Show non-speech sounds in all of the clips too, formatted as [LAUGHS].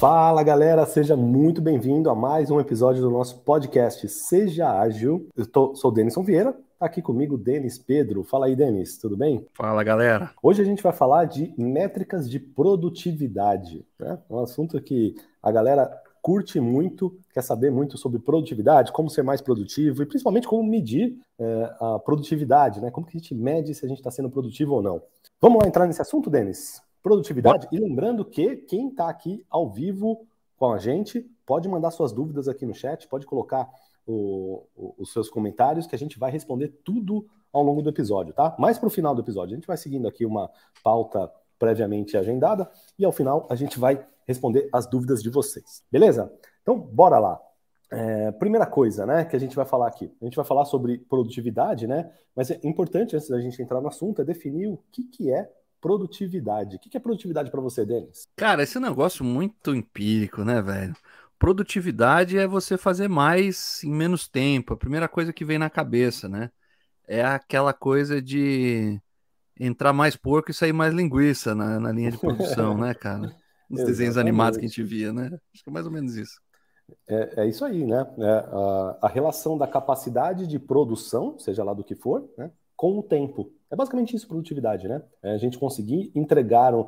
Fala galera, seja muito bem-vindo a mais um episódio do nosso podcast Seja Ágil. Eu tô, sou o Denison Vieira, tá aqui comigo o Denis Pedro. Fala aí, Denis, tudo bem? Fala galera. Hoje a gente vai falar de métricas de produtividade, né? Um assunto que a galera curte muito, quer saber muito sobre produtividade, como ser mais produtivo e principalmente como medir é, a produtividade, né? Como que a gente mede se a gente está sendo produtivo ou não. Vamos lá entrar nesse assunto, Denis? Produtividade. E lembrando que quem está aqui ao vivo com a gente pode mandar suas dúvidas aqui no chat, pode colocar o, o, os seus comentários que a gente vai responder tudo ao longo do episódio, tá? Mais para o final do episódio. A gente vai seguindo aqui uma pauta previamente agendada e ao final a gente vai responder as dúvidas de vocês. Beleza? Então, bora lá. É, primeira coisa, né, que a gente vai falar aqui. A gente vai falar sobre produtividade, né? Mas é importante, antes da gente entrar no assunto, é definir o que, que é produtividade. O que é produtividade para você, Denis? Cara, esse é um negócio muito empírico, né, velho? Produtividade é você fazer mais em menos tempo. A primeira coisa que vem na cabeça, né? É aquela coisa de entrar mais porco e sair mais linguiça na, na linha de produção, né, cara? [LAUGHS] Nos desenhos animados que a gente via, né? Acho que é mais ou menos isso. É, é isso aí, né? É a, a relação da capacidade de produção, seja lá do que for, né? com o tempo. É basicamente isso, produtividade, né? É a gente conseguir entregar um...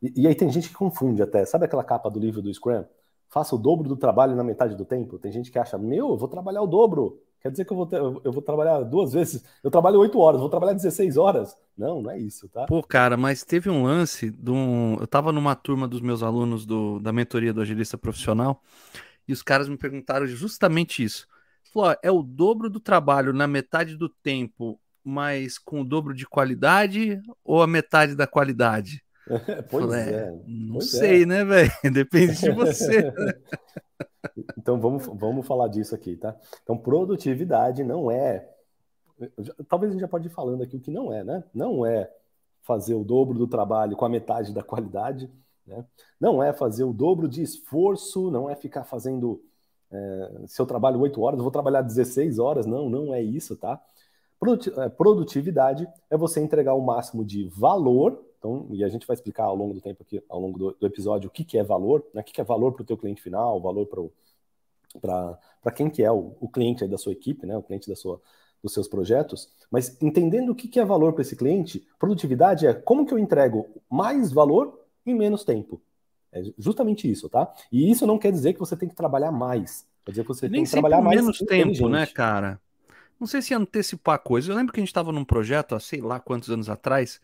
E, e, aí tem gente que confunde até. Sabe aquela capa do livro do Scrum? Faça o dobro do trabalho na metade do tempo. Tem gente que acha, meu, eu vou trabalhar o dobro. Quer dizer que eu vou, ter, eu vou trabalhar duas vezes. Eu trabalho oito horas, vou trabalhar 16 horas. Não, não é isso, tá? Pô, cara, mas teve um lance de um... Eu tava numa turma dos meus alunos do, da mentoria do agilista profissional e os caras me perguntaram justamente isso. Falou, é o dobro do trabalho na metade do tempo mas com o dobro de qualidade ou a metade da qualidade? [LAUGHS] pois Falei, é. Não pois sei, é. né, velho? [LAUGHS] Depende de você. [LAUGHS] então vamos, vamos falar disso aqui, tá? Então, produtividade não é. Talvez a gente já pode ir falando aqui o que não é, né? Não é fazer o dobro do trabalho com a metade da qualidade, né? Não é fazer o dobro de esforço, não é ficar fazendo. É, se eu trabalho 8 horas, eu vou trabalhar 16 horas. Não, não é isso, tá? É, produtividade é você entregar o máximo de valor, então, e a gente vai explicar ao longo do tempo aqui, ao longo do, do episódio, o que, que é valor, né? o que, que é valor para o teu cliente final, valor para quem que é o, o cliente da sua equipe, né? o cliente da sua, dos seus projetos, mas entendendo o que, que é valor para esse cliente, produtividade é como que eu entrego mais valor em menos tempo. É justamente isso, tá? E isso não quer dizer que você tem que trabalhar mais. Quer dizer que você Nem tem que trabalhar mais menos tempo, né, cara? Não sei se antecipar coisas. Eu lembro que a gente estava num projeto há sei lá quantos anos atrás.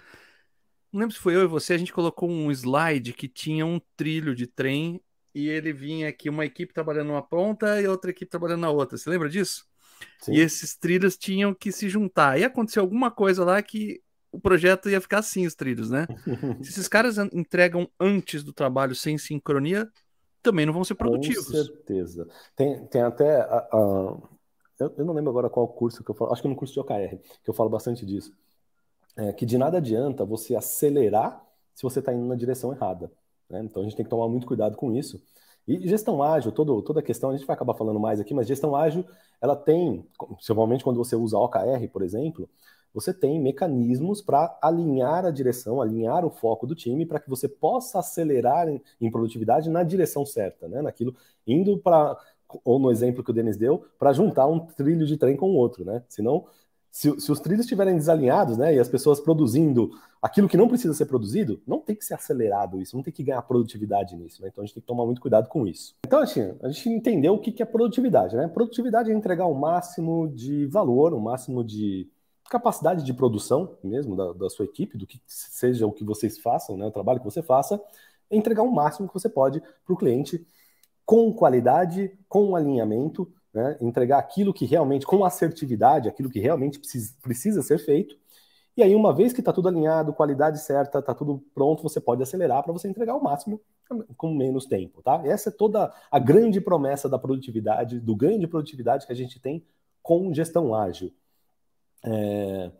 Não lembro se foi eu e você, a gente colocou um slide que tinha um trilho de trem e ele vinha aqui uma equipe trabalhando numa ponta e outra equipe trabalhando na outra. Você lembra disso? Sim. E esses trilhos tinham que se juntar. E aconteceu alguma coisa lá que o projeto ia ficar assim, os trilhos, né? [LAUGHS] se esses caras entregam antes do trabalho sem sincronia, também não vão ser produtivos. Com certeza. Tem, tem até. Uh, eu, eu, não lembro agora qual curso que eu falo, acho que no curso de OKR, que eu falo bastante disso. É, que de nada adianta você acelerar se você está indo na direção errada. Né? Então a gente tem que tomar muito cuidado com isso. E gestão ágil, todo, toda a questão, a gente vai acabar falando mais aqui, mas gestão ágil, ela tem, principalmente quando você usa OKR, por exemplo, você tem mecanismos para alinhar a direção, alinhar o foco do time para que você possa acelerar em, em, produtividade na direção certa, né? Naquilo, indo para ou no exemplo que o Denis deu, para juntar um trilho de trem com o outro, né? Senão, se, se, os trilhos estiverem desalinhados, né, e as pessoas produzindo aquilo que não precisa ser produzido, não tem que ser acelerado isso, não tem que ganhar produtividade nisso, né? Então a gente tem que tomar muito cuidado com isso. Então, assim, a gente entendeu o que é produtividade, né? Produtividade é entregar o máximo de valor, o máximo de capacidade de produção mesmo da, da sua equipe, do que seja o que vocês façam, né, o trabalho que você faça, é entregar o máximo que você pode para o cliente com qualidade, com alinhamento, né? entregar aquilo que realmente, com assertividade, aquilo que realmente precisa, precisa ser feito. E aí, uma vez que está tudo alinhado, qualidade certa, está tudo pronto, você pode acelerar para você entregar o máximo com menos tempo, tá? Essa é toda a grande promessa da produtividade, do ganho de produtividade que a gente tem com gestão ágil. É...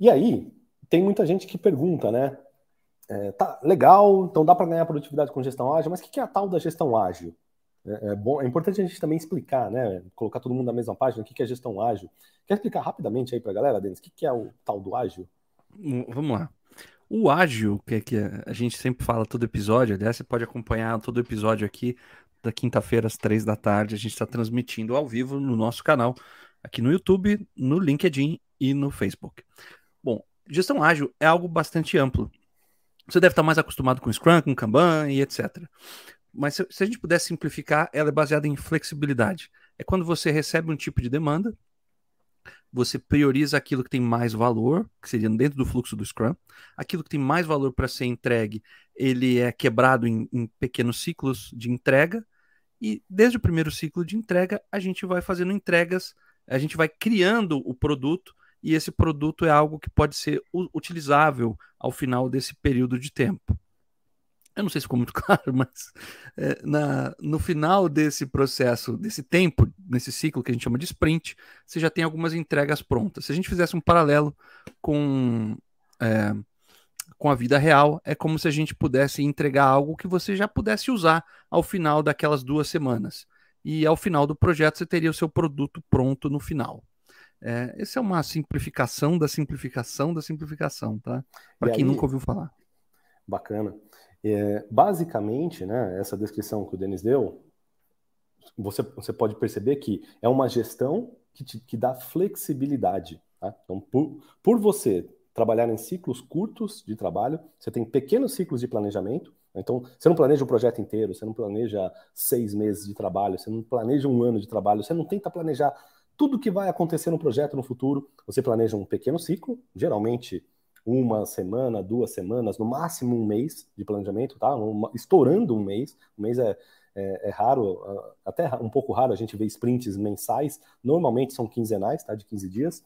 E aí, tem muita gente que pergunta, né? É, tá legal, então dá para ganhar produtividade com gestão ágil, mas o que é a tal da gestão ágil? É, é, bom, é importante a gente também explicar, né? Colocar todo mundo na mesma página, o que é gestão ágil. Quer explicar rapidamente aí para a galera, Denis, o que é o tal do ágil? Hum, vamos lá. O ágil, que, que a gente sempre fala todo episódio, aliás, você pode acompanhar todo episódio aqui da quinta-feira às três da tarde. A gente está transmitindo ao vivo no nosso canal, aqui no YouTube, no LinkedIn e no Facebook. Bom, gestão ágil é algo bastante amplo. Você deve estar mais acostumado com Scrum, com Kanban e etc. Mas se, se a gente pudesse simplificar, ela é baseada em flexibilidade. É quando você recebe um tipo de demanda, você prioriza aquilo que tem mais valor, que seria dentro do fluxo do Scrum. Aquilo que tem mais valor para ser entregue, ele é quebrado em, em, pequenos ciclos de entrega. E desde o primeiro ciclo de entrega, a gente vai fazendo entregas, a gente vai criando o produto, e esse produto é algo que pode ser utilizável ao final desse período de tempo eu não sei se ficou muito [LAUGHS] claro, mas é, na, no final desse processo, desse tempo, nesse ciclo que a gente chama de sprint, você já tem algumas entregas prontas. Se a gente fizesse um paralelo com, é, com a vida real, é como se a gente pudesse entregar algo que você já pudesse usar ao final daquelas duas semanas. E ao final do projeto você teria o seu produto pronto no final. É, essa é uma simplificação da simplificação da simplificação, tá? Para quem aí, nunca ouviu falar. Bacana. É, basicamente, né, essa descrição que o Denis deu, você, você pode perceber que é uma gestão que, te, que dá flexibilidade. Tá? Então, por, por você trabalhar em ciclos curtos de trabalho, você tem pequenos ciclos de planejamento. Então, você não planeja o projeto inteiro, você não planeja seis meses de trabalho, você não planeja um ano de trabalho, você não tenta planejar tudo que vai acontecer no projeto no futuro. Você planeja um pequeno ciclo, geralmente uma semana, duas semanas, no máximo um mês de planejamento, tá? Uma, estourando um mês. Um mês é, é, é, raro, até um pouco raro a gente ver sprints mensais. Normalmente são quinzenais, tá? De 15 dias.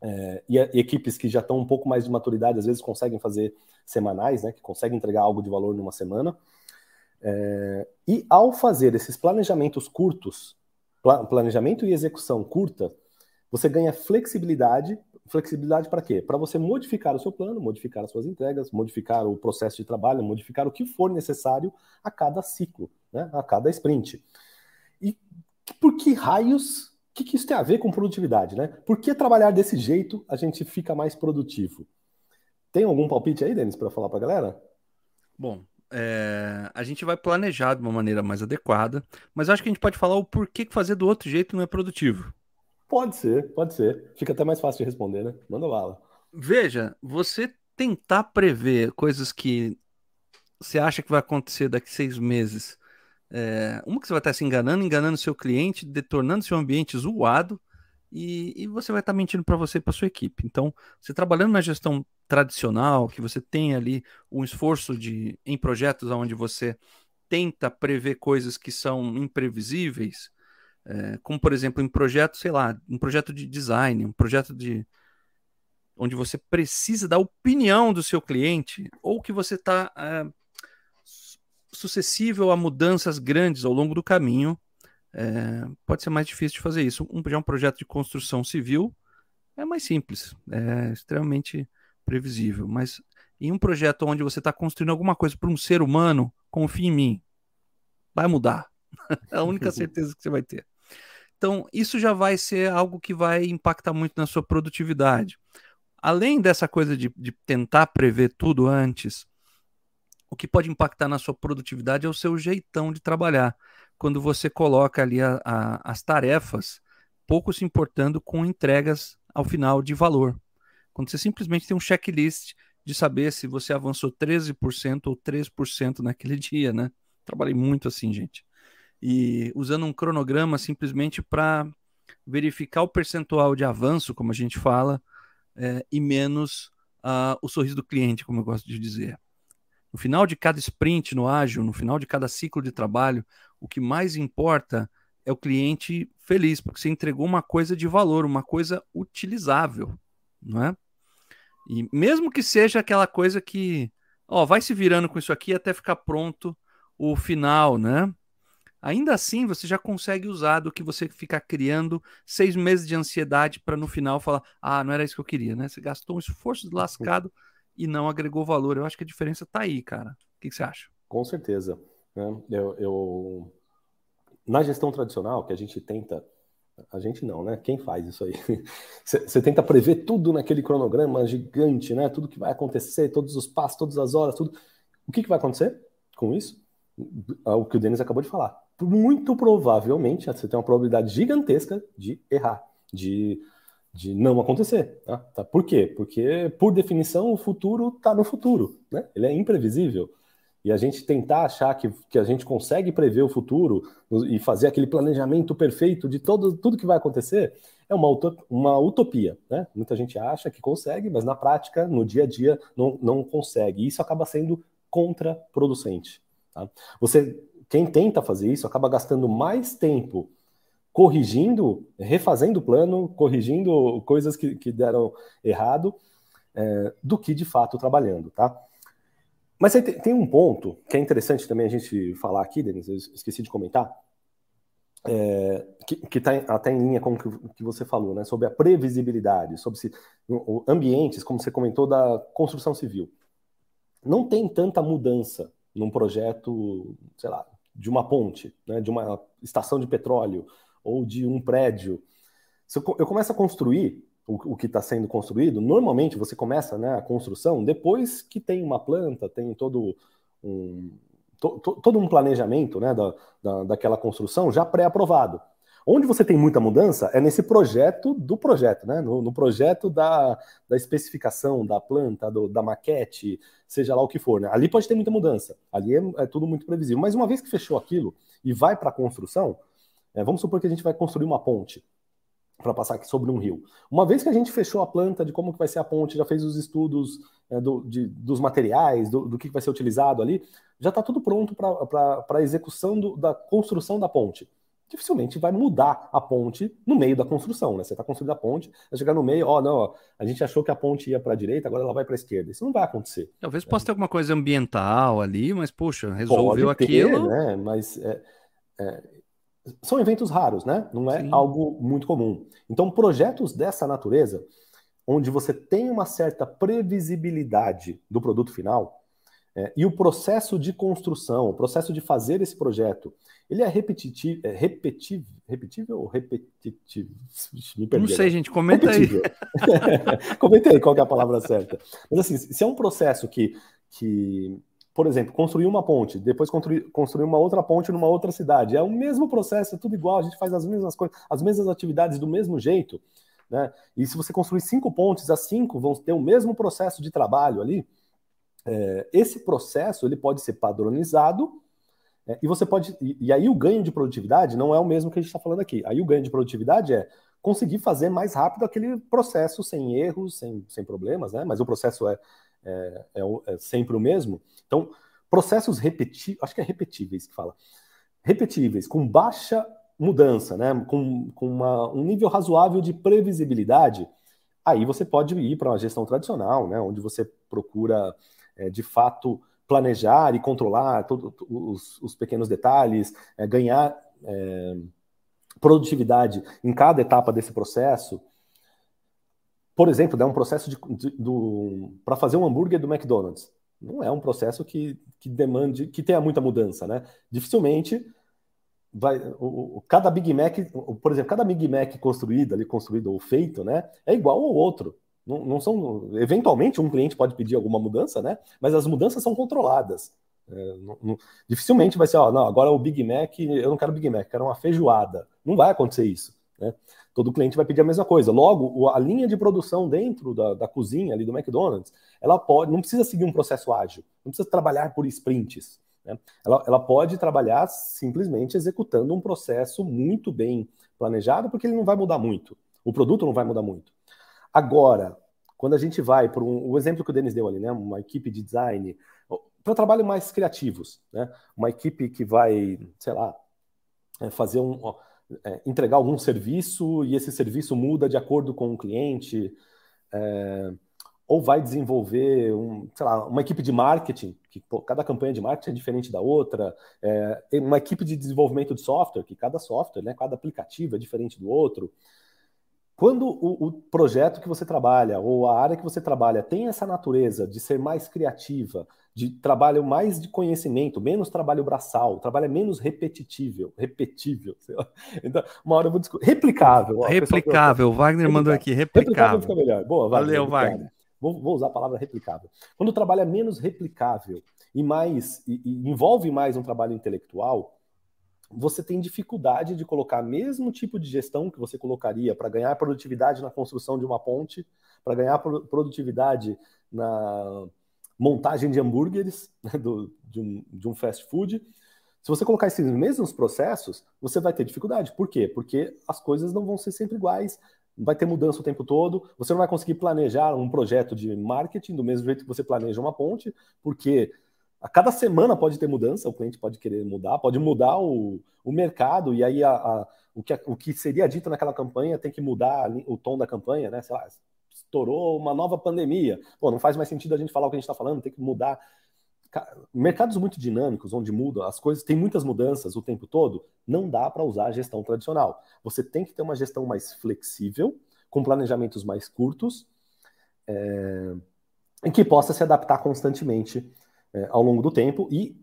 É, e, e, equipes que já estão um pouco mais de maturidade, às vezes conseguem fazer semanais, né? Que conseguem entregar algo de valor numa semana. É, e ao fazer esses planejamentos curtos, planejamento e execução curta, você ganha flexibilidade Flexibilidade para quê? Para você modificar o seu plano, modificar as suas entregas, modificar o processo de trabalho, modificar o que for necessário a cada ciclo, né? a cada sprint. E por que raios, o que, que isso tem a ver com produtividade? Né? Por que trabalhar desse jeito a gente fica mais produtivo? Tem algum palpite aí, Denis, para falar para a galera? Bom, é, a gente vai planejar de uma maneira mais adequada, mas acho que a gente pode falar o porquê que fazer do outro jeito não é produtivo. Pode ser, pode ser. Fica até mais fácil de responder, né? Manda bala. Veja, você tentar prever coisas que você acha que vai acontecer daqui seis meses. É, uma que você vai estar se enganando, enganando seu cliente, detornando seu ambiente zoado, e, e você vai estar mentindo para você e para sua equipe. Então, você trabalhando na gestão tradicional, que você tem ali um esforço de em projetos onde você tenta prever coisas que são imprevisíveis, é, como, por exemplo, em projeto, sei lá, um projeto de design, um projeto de onde você precisa da opinião do seu cliente, ou que você está é, sucessível a mudanças grandes ao longo do caminho, é, pode ser mais difícil de fazer isso. Um, já um projeto de construção civil é mais simples, é extremamente previsível, mas em um projeto onde você está construindo alguma coisa para um ser humano, confie em mim, vai mudar. [LAUGHS] é a única certeza que você vai ter. Então, isso já vai ser algo que vai impactar muito na sua produtividade. Além dessa coisa de, de tentar prever tudo antes, o que pode impactar na sua produtividade é o seu jeitão de trabalhar. Quando você coloca ali a, a, as tarefas, pouco se importando com entregas ao final de valor. Quando você simplesmente tem um checklist de saber se você avançou 13% ou 3% naquele [LAUGHS] dia, né? Trabalhei muito assim, gente e usando um cronograma simplesmente para verificar o percentual de avanço, como a gente fala, é, e menos uh, o sorriso do cliente, como eu gosto de dizer. No final de cada sprint no ágil, no final de cada ciclo de trabalho, o que mais importa é o cliente feliz, porque você entregou uma coisa de valor, uma coisa utilizável, não é? E mesmo que seja aquela coisa que, ó, vai se virando com isso aqui até ficar pronto o final, né? Ainda assim, você já consegue usar do que você ficar criando seis meses de ansiedade para no final falar: ah, não era isso que eu queria, né? Você gastou um esforço lascado e não agregou valor. Eu acho que a diferença está aí, cara. O que, que, você acha? Com certeza. Né? Eu, eu, Na gestão tradicional, que a gente tenta a gente não, né? Quem faz isso aí? [LAUGHS] Você tenta prever tudo naquele cronograma gigante, né? Tudo que vai acontecer, todos os passos, todas as horas, tudo. O que, que vai acontecer com isso? O que o Denis acabou de falar. Muito provavelmente você tem uma probabilidade gigantesca de errar, de, de não acontecer. Tá? Tá? Por quê? Porque, por definição, o futuro está no futuro, né? Ele é imprevisível e a gente tentar achar que, que a gente consegue prever o futuro e fazer aquele planejamento perfeito de todo, tudo que vai acontecer é uma, uma utopia. Né? Muita gente acha que consegue, mas na prática, no dia a dia, não, não consegue. E isso acaba sendo contraproducente. Tá? Você, quem tenta fazer isso, acaba gastando mais tempo corrigindo, refazendo o plano, corrigindo coisas que, que deram errado, é, do que de fato trabalhando. Tá? Mas tem, tem, um ponto que é interessante também a gente falar aqui, Denis, eu esqueci de comentar, é, que está até em linha com o que, que, você falou, né, sobre a previsibilidade, sobre se, o, ambientes, como você comentou, da construção civil. Não tem tanta mudança num projeto, sei lá, de uma ponte, né, de uma estação de petróleo ou de um prédio. Se eu, eu começo a construir, o, o que está sendo construído, normalmente você começa né, a construção depois que tem uma planta, tem todo um, to, to, todo um planejamento né, da, da, daquela construção já pré-aprovado. Onde você tem muita mudança é nesse projeto do projeto, né? No, no projeto da, da especificação da planta, do, da maquete, seja lá o que for. Né? Ali pode ter muita mudança, ali é, é tudo muito previsível. Mas uma vez que fechou aquilo e vai para a construção, é, vamos supor que a gente vai construir uma ponte para passar aqui sobre um rio. Uma vez que a gente fechou a planta de como que vai ser a ponte, já fez os estudos é, do, de, dos materiais, do, do, que vai ser utilizado ali, já está tudo pronto para a execução do, da construção da ponte. Dificilmente vai mudar a ponte no meio da construção, né? Você está construindo a ponte, vai chegar no meio, ó, oh, não, ó, a gente achou que a ponte ia para a direita, agora ela vai para a esquerda. Isso não vai acontecer. Talvez possa ter alguma coisa ambiental ali, mas, poxa, resolveu Pode ter, aquilo. Né? Mas é, é, são eventos raros, né? Não é Sim. algo muito comum. Então, projetos dessa natureza, onde você tem uma certa previsibilidade do produto final, é, e o processo de construção, o processo de fazer esse projeto, ele é repetitivo, é repetivo, repetível ou repetitivo? Me perdi, Não sei, gente, comenta repetível. aí. [LAUGHS] comenta aí qual é a palavra certa. Mas assim, se é um processo que, que por exemplo, construir uma ponte, depois construir, construir uma outra ponte numa outra cidade. É o mesmo processo, é tudo igual, a gente faz as mesmas coisas, as mesmas atividades do mesmo jeito. Né? E se você construir cinco pontes, as cinco vão ter o mesmo processo de trabalho ali. É, esse processo ele pode ser padronizado é, e você pode. E, e, aí o ganho de produtividade não é o mesmo que a gente está falando aqui. Aí o ganho de produtividade é conseguir fazer mais rápido aquele processo sem erros, sem, sem problemas, né? Mas o processo é, é, é, é sempre o mesmo. Então, processos repetíveis, acho que é repetíveis que fala, repetíveis, com baixa mudança, né, com, com uma, um nível razoável de previsibilidade, aí você pode ir para uma gestão tradicional, né, onde você procura, é, de fato, planejar e controlar todos os, os, pequenos detalhes, é, ganhar é, produtividade em cada etapa desse processo, por exemplo, dá um processo de, de, para fazer um hambúrguer do McDonald's. Não é um processo que, que demande, que tenha muita mudança, né? Dificilmente vai, o, o, cada Big Mac, por exemplo, cada Big Mac construído ali, construído ou feito, né, é igual ao outro. Não, não são, eventualmente um cliente pode pedir alguma mudança, né? Mas as mudanças são controladas. É, não, não, dificilmente vai ser, ó, não, agora o Big Mac, eu não quero Big Mac, quero uma feijoada. Não vai acontecer isso, né? todo cliente vai pedir a mesma coisa. Logo, a linha de produção dentro da, da, cozinha ali do McDonald's, ela pode, não precisa seguir um processo ágil, não precisa trabalhar por sprints. Né? Ela, ela pode trabalhar simplesmente executando um processo muito bem planejado, porque ele não vai mudar muito. O produto não vai mudar muito. Agora, quando a gente vai para um, o exemplo que o Denis deu ali, né? Uma equipe de design, para trabalhos mais criativos, né? Uma equipe que vai, sei lá, é, fazer um é, entregar algum serviço e esse serviço muda de acordo com o cliente, é, ou vai desenvolver um, lá, uma equipe de marketing, que pô, cada campanha de marketing é diferente da outra, é, uma equipe de desenvolvimento de software, que cada software, né, cada aplicativo é diferente do outro. Quando o, o, projeto que você trabalha ou a área que você trabalha tem essa natureza de ser mais criativa, de trabalho mais de conhecimento, menos trabalho braçal, trabalho é menos repetitível, repetível, [LAUGHS] Então, uma hora eu vou discutir. Replicável. Ó, replicável, o Wagner replicável. mandou aqui, replicável. Replicável fica melhor. Boa, Wagner. Valeu, Wagner. Vou, vou, usar a palavra replicável. Quando o trabalho é menos replicável e mais e, e envolve mais um trabalho intelectual, você tem dificuldade de colocar mesmo tipo de gestão que você colocaria para ganhar produtividade na construção de uma ponte, para ganhar produtividade na montagem de hambúrgueres [LAUGHS] né, do, de, um, de um fast food. Se você colocar esses mesmos processos, você vai ter dificuldade. Por quê? Porque as coisas não vão ser sempre iguais, vai ter mudança o tempo todo, você não vai conseguir planejar um projeto de marketing do mesmo jeito que você planeja uma ponte, porque a cada semana pode ter mudança, o cliente pode querer mudar, pode mudar o, o mercado, e aí a, a, o, que, o que seria dito naquela campanha tem que mudar o tom da campanha, né? Sei lá, estourou uma nova pandemia. Pô, não faz mais sentido a gente falar o que a gente está falando, tem que mudar. Mercados muito dinâmicos, onde muda as coisas, tem muitas mudanças o tempo todo, não dá para usar a gestão tradicional. Você tem que ter uma gestão mais flexível, com planejamentos mais curtos, é, em que possa se adaptar constantemente é, ao longo do tempo e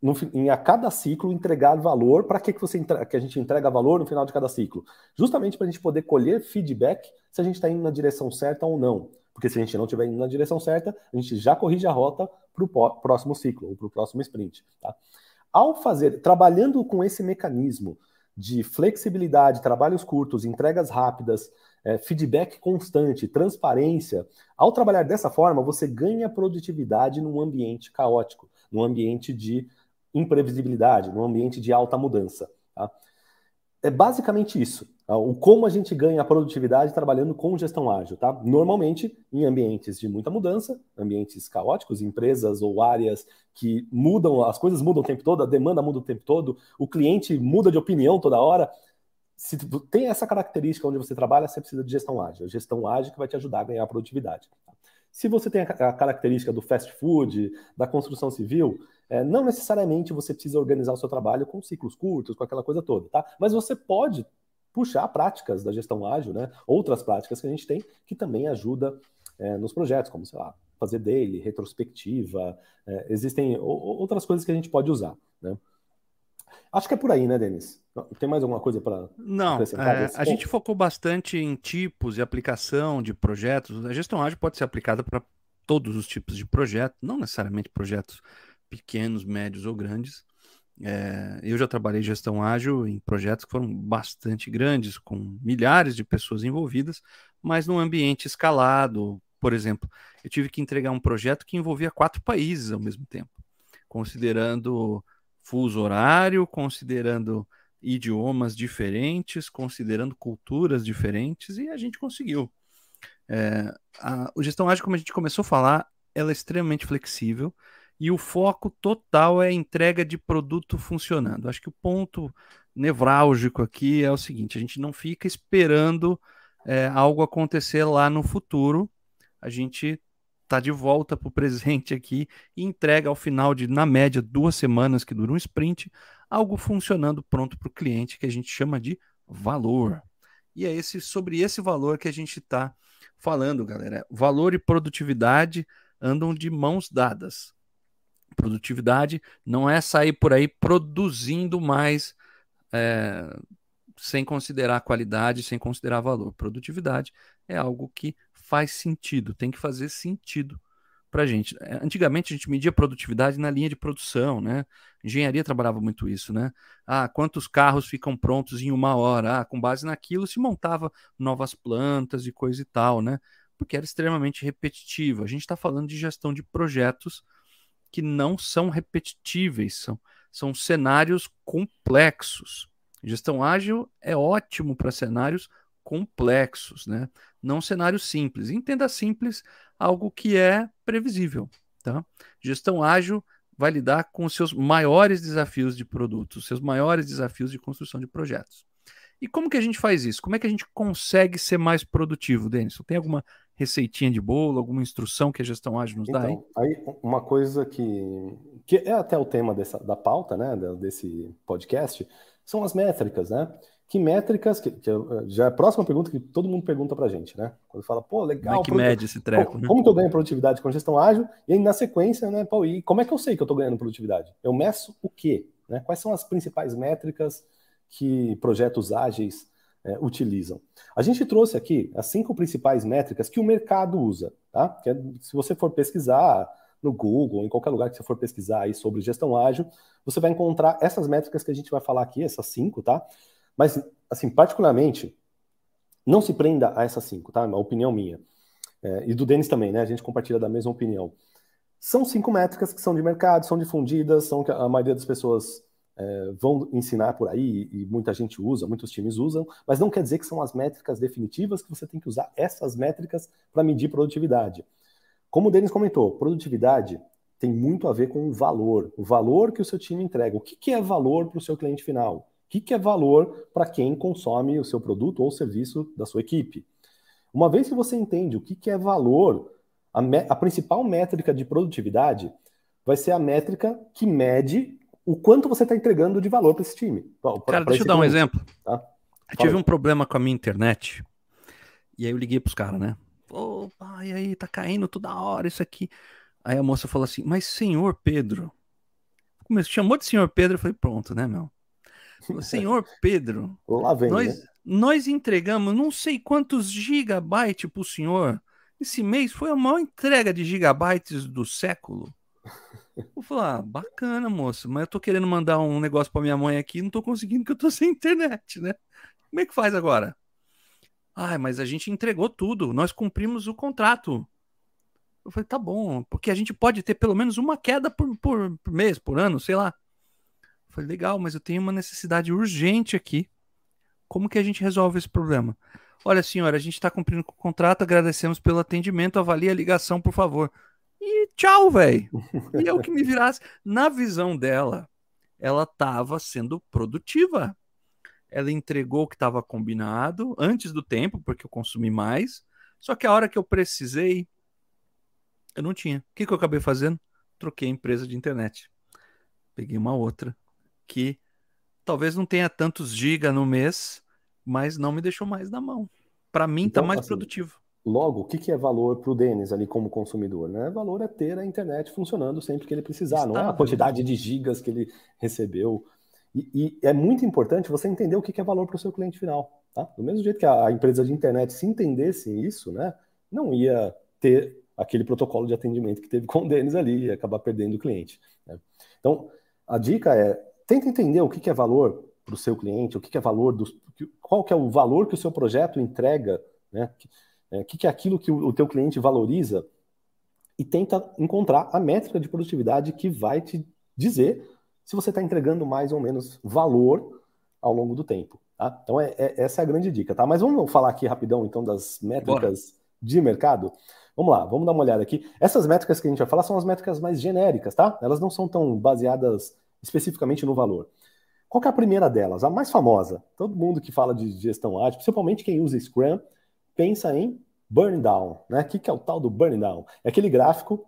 no, em a cada ciclo entregar valor. Para que, que, você que a gente entrega valor no final de cada ciclo? Justamente para a gente poder colher feedback se a gente está indo na direção certa ou não. Porque se a gente não estiver indo na direção certa, a gente já corrige a rota para o próximo ciclo ou para o próximo sprint. Tá? Ao fazer, trabalhando com esse mecanismo de flexibilidade, trabalhos curtos, entregas rápidas, é, feedback constante, transparência, ao trabalhar dessa forma, você ganha produtividade num ambiente caótico, num ambiente de imprevisibilidade, num ambiente de alta mudança. Tá? É basicamente isso. Tá? O como a gente ganha produtividade trabalhando com gestão ágil, tá? Normalmente em ambientes de muita mudança, ambientes caóticos, empresas ou áreas que mudam, as coisas mudam o tempo todo, a demanda muda o tempo todo, o cliente muda de opinião toda hora. Se tem essa característica onde você trabalha, você precisa de gestão ágil. Gestão ágil que vai te ajudar a ganhar produtividade. Tá? Se você tem a característica do fast food, da construção civil, é, não necessariamente você precisa organizar o seu trabalho com ciclos curtos, com aquela coisa toda, tá? Mas você pode puxar práticas da gestão ágil, né? Outras práticas que a gente tem que também ajuda é, nos projetos, como, sei lá, fazer daily, retrospectiva, é, existem outras coisas que a gente pode usar, né? Acho que é por aí, né, Denis? Tem mais alguma coisa para Não, é, a gente focou bastante em tipos e aplicação de projetos. A gestão ágil pode ser aplicada para todos os tipos de projetos, não necessariamente projetos pequenos, médios ou grandes. É, eu já trabalhei gestão ágil em projetos que foram bastante grandes, com milhares de pessoas envolvidas, mas num ambiente escalado. Por exemplo, eu tive que entregar um projeto que envolvia quatro países ao mesmo tempo, considerando fuso horário, considerando idiomas diferentes, considerando culturas diferentes, e a gente conseguiu. É, a, o gestão ágil, como a gente começou a falar, ela é extremamente flexível e o foco total é a entrega de produto funcionando. Acho que o ponto nevrálgico aqui é o seguinte: a gente não fica esperando é, algo acontecer lá no futuro, a gente está de volta para o presente aqui e entrega ao final de, na média, duas semanas que dura um sprint, algo funcionando pronto para o cliente que a gente chama de valor. E é esse sobre esse valor que a gente está falando, galera. Valor e produtividade andam de mãos dadas. Produtividade não é sair por aí produzindo mais é, sem considerar qualidade, sem considerar valor. Produtividade é algo que faz sentido, tem que fazer sentido para gente. É, antigamente a gente media produtividade na linha de produção, né? Engenharia trabalhava muito isso, né? Ah, quantos carros ficam prontos em uma hora? Ah, com base naquilo se montava novas plantas e coisa e tal, né? Porque era extremamente repetitivo. A gente está falando de gestão de projetos que não são repetitíveis, são, são cenários complexos. Gestão ágil é ótimo para cenários complexos, né? Não cenários simples. Entenda simples algo que é previsível, tá? Gestão ágil vai lidar com os seus maiores desafios de produtos, seus maiores desafios de construção de projetos. E como que a gente faz isso? Como é que a gente consegue ser mais produtivo, Denis? Tem alguma receitinha de bolo, alguma instrução que a gestão ágil nos então, dá? Aí? aí uma coisa que, que é até o tema dessa, da pauta, né, desse podcast, são as métricas, né? Que métricas, que, que, já é a próxima pergunta que todo mundo pergunta para a gente, né? Quando fala, pô, legal. Como é que mede esse treco? Como, né? como que eu ganho produtividade com gestão ágil? E aí, na sequência, né, Paulo, e como é que eu sei que eu estou ganhando produtividade? Eu meço o quê? Né? Quais são as principais métricas que projetos ágeis é, utilizam? A gente trouxe aqui as cinco principais métricas que o mercado usa, tá? Que é, se você for pesquisar no Google, em qualquer lugar que você for pesquisar aí sobre gestão ágil, você vai encontrar essas métricas que a gente vai falar aqui, essas cinco, tá? Mas, assim, particularmente, não se prenda a essas cinco, tá? É uma opinião minha. É, e do Denis também, né? A gente compartilha da mesma opinião. São cinco métricas que são de mercado, são difundidas, são que a maioria das pessoas é, vão ensinar por aí e muita gente usa, muitos times usam, mas não quer dizer que são as métricas definitivas que você tem que usar essas métricas para medir produtividade. Como o Denis comentou, produtividade tem muito a ver com o valor, o valor que o seu time entrega. O que, que é valor para o seu cliente final? O que, que é valor para quem consome o seu produto ou serviço da sua equipe? Uma vez que você entende o que, que é valor, a, a principal métrica de produtividade vai ser a métrica que mede o quanto você está entregando de valor para esse time. Pra, Cara, deixa eu dar um exemplo. Tá? Eu tive um problema com a minha internet e aí eu liguei para os caras, né? Opa, e aí, tá caindo toda hora isso aqui. Aí a moça falou assim, mas senhor Pedro. Começou, chamou de senhor Pedro, eu falei, pronto, né, meu? Senhor Pedro, Lá vem, nós, né? nós entregamos não sei quantos gigabytes para o senhor. Esse mês foi a maior entrega de gigabytes do século. Vou falar, ah, bacana, moço, mas eu tô querendo mandar um negócio para minha mãe aqui, não tô conseguindo porque eu tô [LAUGHS] sem internet, né? Como é que faz agora? Ah, mas a gente entregou tudo, nós cumprimos o contrato. Eu falei, tá bom, porque a gente pode ter pelo menos uma queda por, por, por mês, por ano, sei lá. Falei, legal, mas eu tenho uma necessidade urgente aqui. Como que a gente resolve esse problema? Olha, senhora, a gente está cumprindo com o contrato, agradecemos pelo atendimento, avalie a ligação, por favor. E tchau, velho. E é o que me virasse. Na visão dela, ela estava sendo produtiva. Ela entregou o que estava combinado antes do tempo, porque eu consumi mais. Só que a hora que eu precisei, eu não tinha. O que, que eu acabei fazendo? Troquei a empresa de internet. Peguei uma outra que talvez não tenha tantos giga no mês, mas não me deixou mais na mão. Para mim tá então, mais assim, produtivo. Logo, o que, é valor para o Denis ali como consumidor? Né? Valor é ter a internet funcionando sempre que ele precisar, Está, não é a quantidade de gigas que ele recebeu. E, e é muito importante você entender o que, é valor para o seu cliente final. Tá? Do mesmo jeito que a, a empresa de internet, se entendesse isso, né, não ia ter aquele protocolo de atendimento que teve com o Denis ali e acabar perdendo o cliente. Né? Então, a dica é tenta entender o que, é valor para o seu cliente, o que, é valor do, qual que é o valor que o seu projeto entrega, né? O que, é aquilo que o, teu cliente valoriza e tenta encontrar a métrica de produtividade que vai te dizer se você está entregando mais ou menos valor ao longo do tempo. Tá? Então é, é, essa é a grande dica, tá? Mas vamos falar aqui rapidão então das métricas Bora. de mercado. Vamos lá, vamos dar uma olhada aqui. Essas métricas que a gente vai falar são as métricas mais genéricas, tá? Elas não são tão baseadas especificamente no valor. Qual é a primeira delas? A mais famosa. Todo mundo que fala de gestão ágil, principalmente quem usa Scrum, pensa em burn down. Né? O que é o tal do burn down? É aquele gráfico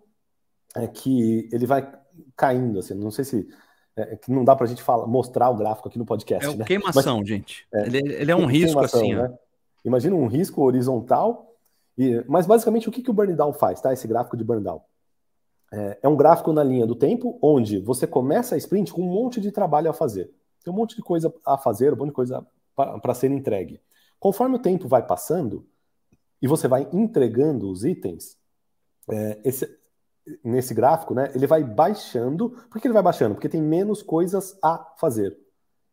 é, que ele vai caindo, assim, não sei se é, que não dá para a gente falar, mostrar o gráfico aqui no podcast. É o né? queimação, mas, gente. É, ele, ele, é um risco assim. Né? Imagina um risco horizontal, e, mas basicamente o que, que o burn down faz, tá? Esse gráfico de burn down. É, é um gráfico na linha do tempo, onde você começa a sprint com um monte de trabalho a fazer. Tem um monte de coisa a fazer, um monte de coisa para ser entregue. Conforme o tempo vai passando e você vai entregando os itens, é, esse, nesse gráfico, né, ele vai baixando. Por que ele vai baixando? Porque tem menos coisas a fazer.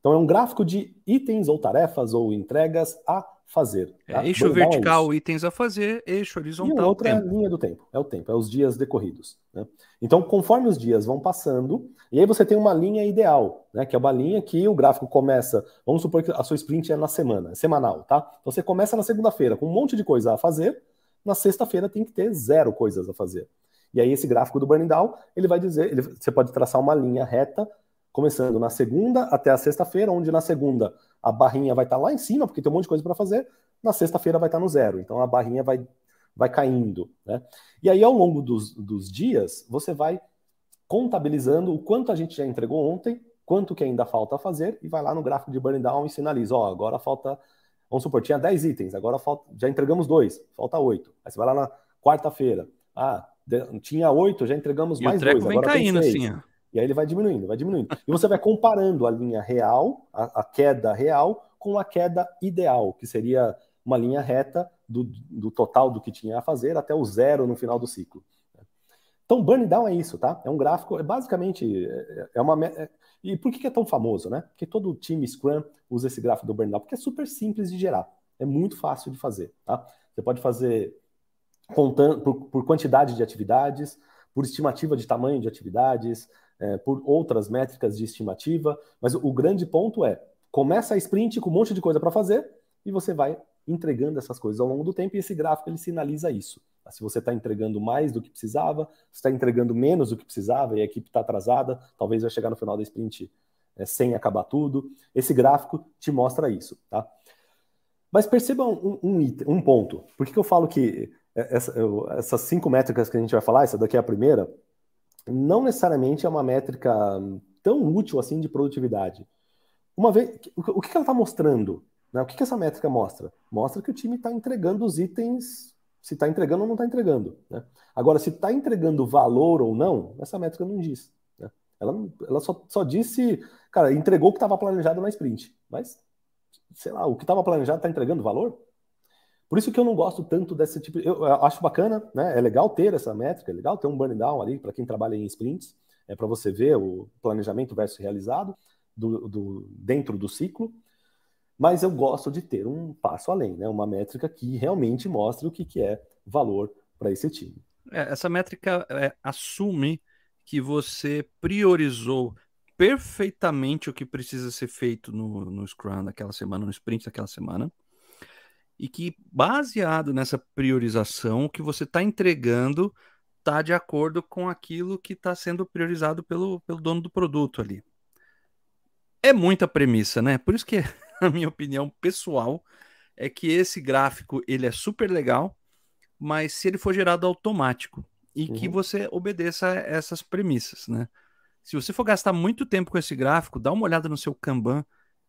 Então é um gráfico de itens ou tarefas ou entregas a fazer. É, tá? É, eixo vertical, é itens a fazer, eixo horizontal. E outra tempo. linha do tempo, é o tempo, é os dias decorridos. Né? Então, conforme os dias vão passando, e aí você tem uma linha ideal, né? Que é uma linha que o gráfico começa. Vamos supor que a sua sprint é na semana, é semanal, tá? Então você começa na segunda-feira com um monte de coisa a fazer, na sexta-feira tem que ter zero coisas a fazer. E aí esse gráfico do burning down, ele vai dizer, ele, você pode traçar uma linha reta começando na segunda até a sexta-feira, onde na segunda a barrinha vai estar tá lá em cima, porque tem um monte de coisa para fazer, na sexta-feira vai estar tá no zero. Então a barrinha vai, vai caindo. Né? E aí, ao longo dos, dos dias, você vai contabilizando o quanto a gente já entregou ontem, quanto que ainda falta fazer e vai lá no gráfico de burn down e sinaliza, ó, agora falta, vamos supor, tinha 10 itens, agora falta, já entregamos dois, falta 8. Aí você vai lá na quarta-feira, ah, tinha 8, já entregamos e mais o treco dois, vem agora caindo tem assim, ó. E aí ele vai diminuindo, vai diminuindo. E você vai comparando a linha real, a, a queda real, com a queda ideal, que seria uma linha reta do, do total do que tinha a fazer até o zero no final do ciclo. Então, burn down é isso, tá? É um gráfico, é basicamente, é, é uma. É, e por que é tão famoso, né? Porque todo time Scrum usa esse gráfico do burn down, porque é super simples de gerar, é muito fácil de fazer, tá? Você pode fazer contando por, por quantidade de atividades, por estimativa de tamanho de atividades, é, por outras métricas de estimativa, mas o, o grande ponto é começa a sprint com um monte de coisa para fazer e você vai entregando essas coisas ao longo do tempo e esse gráfico ele sinaliza isso. Se você está entregando mais do que precisava, se está entregando menos do que precisava e a equipe está atrasada, talvez vai chegar no final da sprint é, sem acabar tudo. Esse gráfico te mostra isso, tá? Mas percebam um, um, um ponto. Por que, que eu falo que essa, essas cinco métricas que a gente vai falar, essa daqui é a primeira, não necessariamente é uma métrica tão útil assim de produtividade. Uma vez, o que ela está mostrando? Né? O que, essa métrica mostra? Mostra que o time está entregando os itens, se está entregando ou não está entregando. Né? Agora, se está entregando valor ou não, essa métrica não diz. Né? Ela, ela só, só disse, cara, entregou o que estava planejado na sprint. Mas, sei lá, o que estava planejado está entregando valor? Por isso que eu não gosto tanto desse tipo. Eu acho bacana, né? É legal ter essa métrica, é legal ter um burn down ali para quem trabalha em sprints, é para você ver o planejamento versus realizado do, do, dentro do ciclo. Mas eu gosto de ter um passo além, né? Uma métrica que realmente mostre o que, que é valor para esse time. É, essa métrica é, assume que você priorizou perfeitamente o que precisa ser feito no, no Scrum daquela semana, no sprint daquela semana e que, baseado nessa priorização, o que você está entregando está de acordo com aquilo que está sendo priorizado pelo, pelo dono do produto ali. É muita premissa, né? Por isso que [LAUGHS] a minha opinião pessoal é que esse gráfico ele é super legal, mas se ele for gerado automático e uhum. que você obedeça a essas premissas, né? Se você for gastar muito tempo com esse gráfico, dá uma olhada no seu Kanban,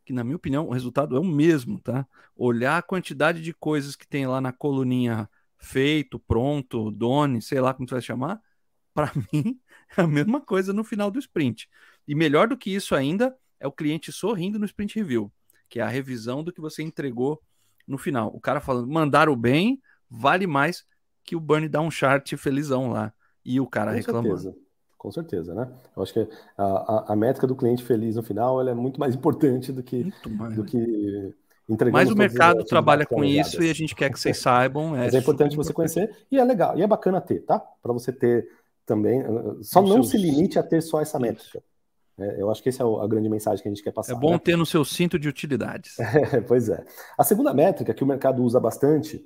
que na minha opinião o resultado é o mesmo, tá? Olhar a quantidade de coisas que tem lá na coluninha feito, pronto, done, sei lá como você vai chamar, [LAUGHS] para mim é a mesma coisa no final do sprint. E melhor do que isso ainda é o cliente sorrindo no sprint review, que é a revisão do que você entregou no final. O cara falando, mandaram bem, vale mais que o burn down chart felizão lá. E o cara Com reclamando. Certeza. Com certeza, né? Eu acho que a, a, a, métrica do cliente feliz no final é muito mais [LAUGHS] importante do que, mais, do que entregando. Mas o mercado trabalha com isso e a gente quer que vocês [LAUGHS] saibam. É Mas é importante você conhecer e é legal, e é bacana ter, tá? Para você ter também. Só não seus... se limite a ter só essa métrica. É, eu acho que essa é a grande mensagem que a gente quer passar. É bom né? ter no seu cinto de utilidades. É, [LAUGHS] pois é. A segunda métrica que o mercado usa bastante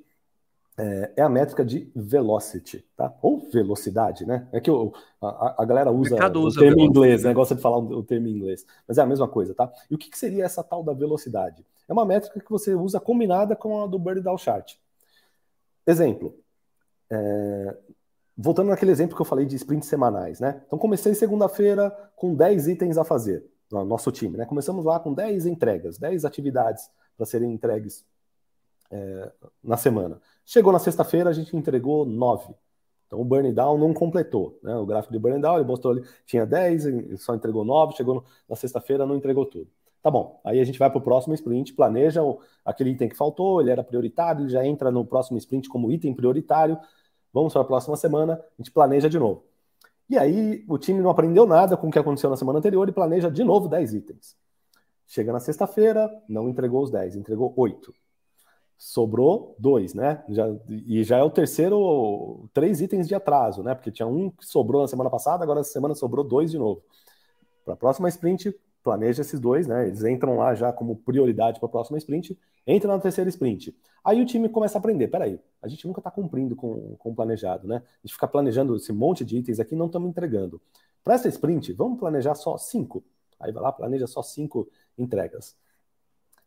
é, é, a métrica de velocity, tá? Ou velocidade, né? É que o, a, a, galera usa o, usa termo em inglês, né? Gosta de falar o, termo em inglês, mas é a mesma coisa, tá? E o que, que, seria essa tal da velocidade? É uma métrica que você usa combinada com a do Bird Down Chart. Exemplo. É, voltando naquele exemplo que eu falei de sprints semanais, né? Então comecei segunda-feira com 10 itens a fazer, no nosso time, né? Começamos lá com 10 entregas, 10 atividades para serem entregues é, na semana. Chegou na sexta-feira, a gente entregou 9. Então o burn down não completou. Né? O gráfico de burn down, ele mostrou ali, tinha 10, só entregou 9, chegou na sexta-feira, não entregou tudo. Tá bom, aí a gente vai para o próximo sprint, planeja aquele item que faltou, ele era prioritário, ele já entra no próximo sprint como item prioritário. Vamos para a próxima semana, a gente planeja de novo. E aí o time não aprendeu nada com o que aconteceu na semana anterior e planeja de novo 10 itens. Chega na sexta-feira, não entregou os 10, entregou 8 sobrou dois, né? Já, e já é o terceiro, três itens de atraso, né? Porque tinha um que sobrou na semana passada, agora essa semana sobrou dois de novo. Para a próxima sprint, planeja esses dois, né? Eles entram lá já como prioridade para a próxima sprint, entra na terceira sprint. Aí o time começa a aprender: peraí, a gente nunca está cumprindo com, com o planejado, né? A gente fica planejando esse monte de itens aqui não estamos entregando. Para essa sprint, vamos planejar só cinco. Aí vai lá, planeja só cinco entregas.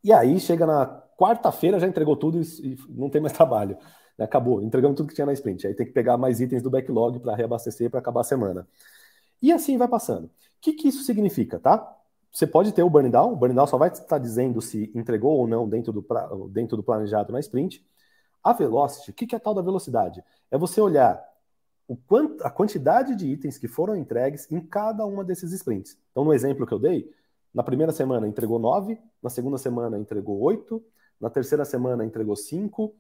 E aí chega na quarta-feira, já entregou tudo e, não tem mais [LAUGHS] trabalho. Né? Acabou, entregamos tudo que tinha na sprint. Aí tem que pegar mais itens do backlog para reabastecer para acabar a semana. E assim vai passando. O que, que isso significa, tá? você pode ter o burn down, o burn down só vai estar dizendo se entregou ou não dentro do, dentro do planejado na sprint. A velocity, o que é a tal da velocidade? É você olhar o quanto, a quantidade de itens que foram entregues em cada uma desses sprints. Então, no exemplo que eu dei, na primeira semana entregou 9, na segunda semana entregou 8, na terceira semana entregou 5,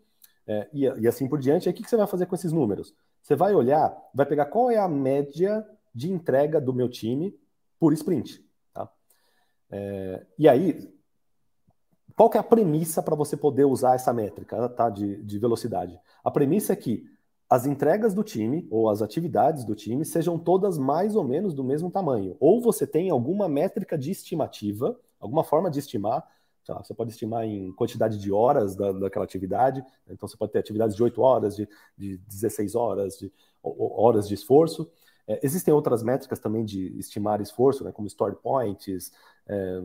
é, e, e, assim por diante. Aí o que, que você vai fazer com esses números? Você vai olhar, vai pegar qual é a média de entrega do meu time por sprint. Tá? É, e aí, qual que é a premissa para você poder usar essa métrica tá, de, de velocidade? A premissa é que as entregas do time ou as atividades do time sejam todas mais ou menos do mesmo tamanho. Ou você tem alguma métrica de estimativa, alguma forma de estimar. Você pode estimar em quantidade de horas da, daquela atividade. Então, você pode ter atividades de 8 horas, de, de 16 horas, de horas de esforço. É, existem outras métricas também de estimar esforço, né, como story points, é,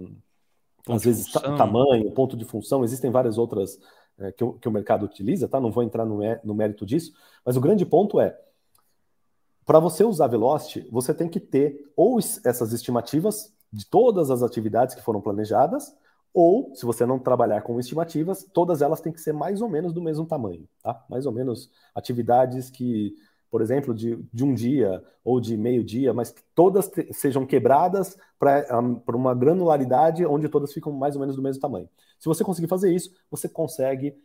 às vezes tamanho, ponto de função. Existem várias outras é, que, o, que, o, mercado utiliza, tá? Não vou entrar no, no mérito disso, mas o grande ponto é para você usar Velocity, você tem que ter ou essas estimativas de todas as atividades que foram planejadas, ou, se você não trabalhar com estimativas, todas elas têm que ser mais ou menos do mesmo tamanho, tá? Mais ou menos atividades que, por exemplo, de, de um dia ou de meio dia, mas que todas sejam quebradas para um, uma granularidade onde todas ficam mais ou menos do mesmo tamanho. Se você conseguir fazer isso, você consegue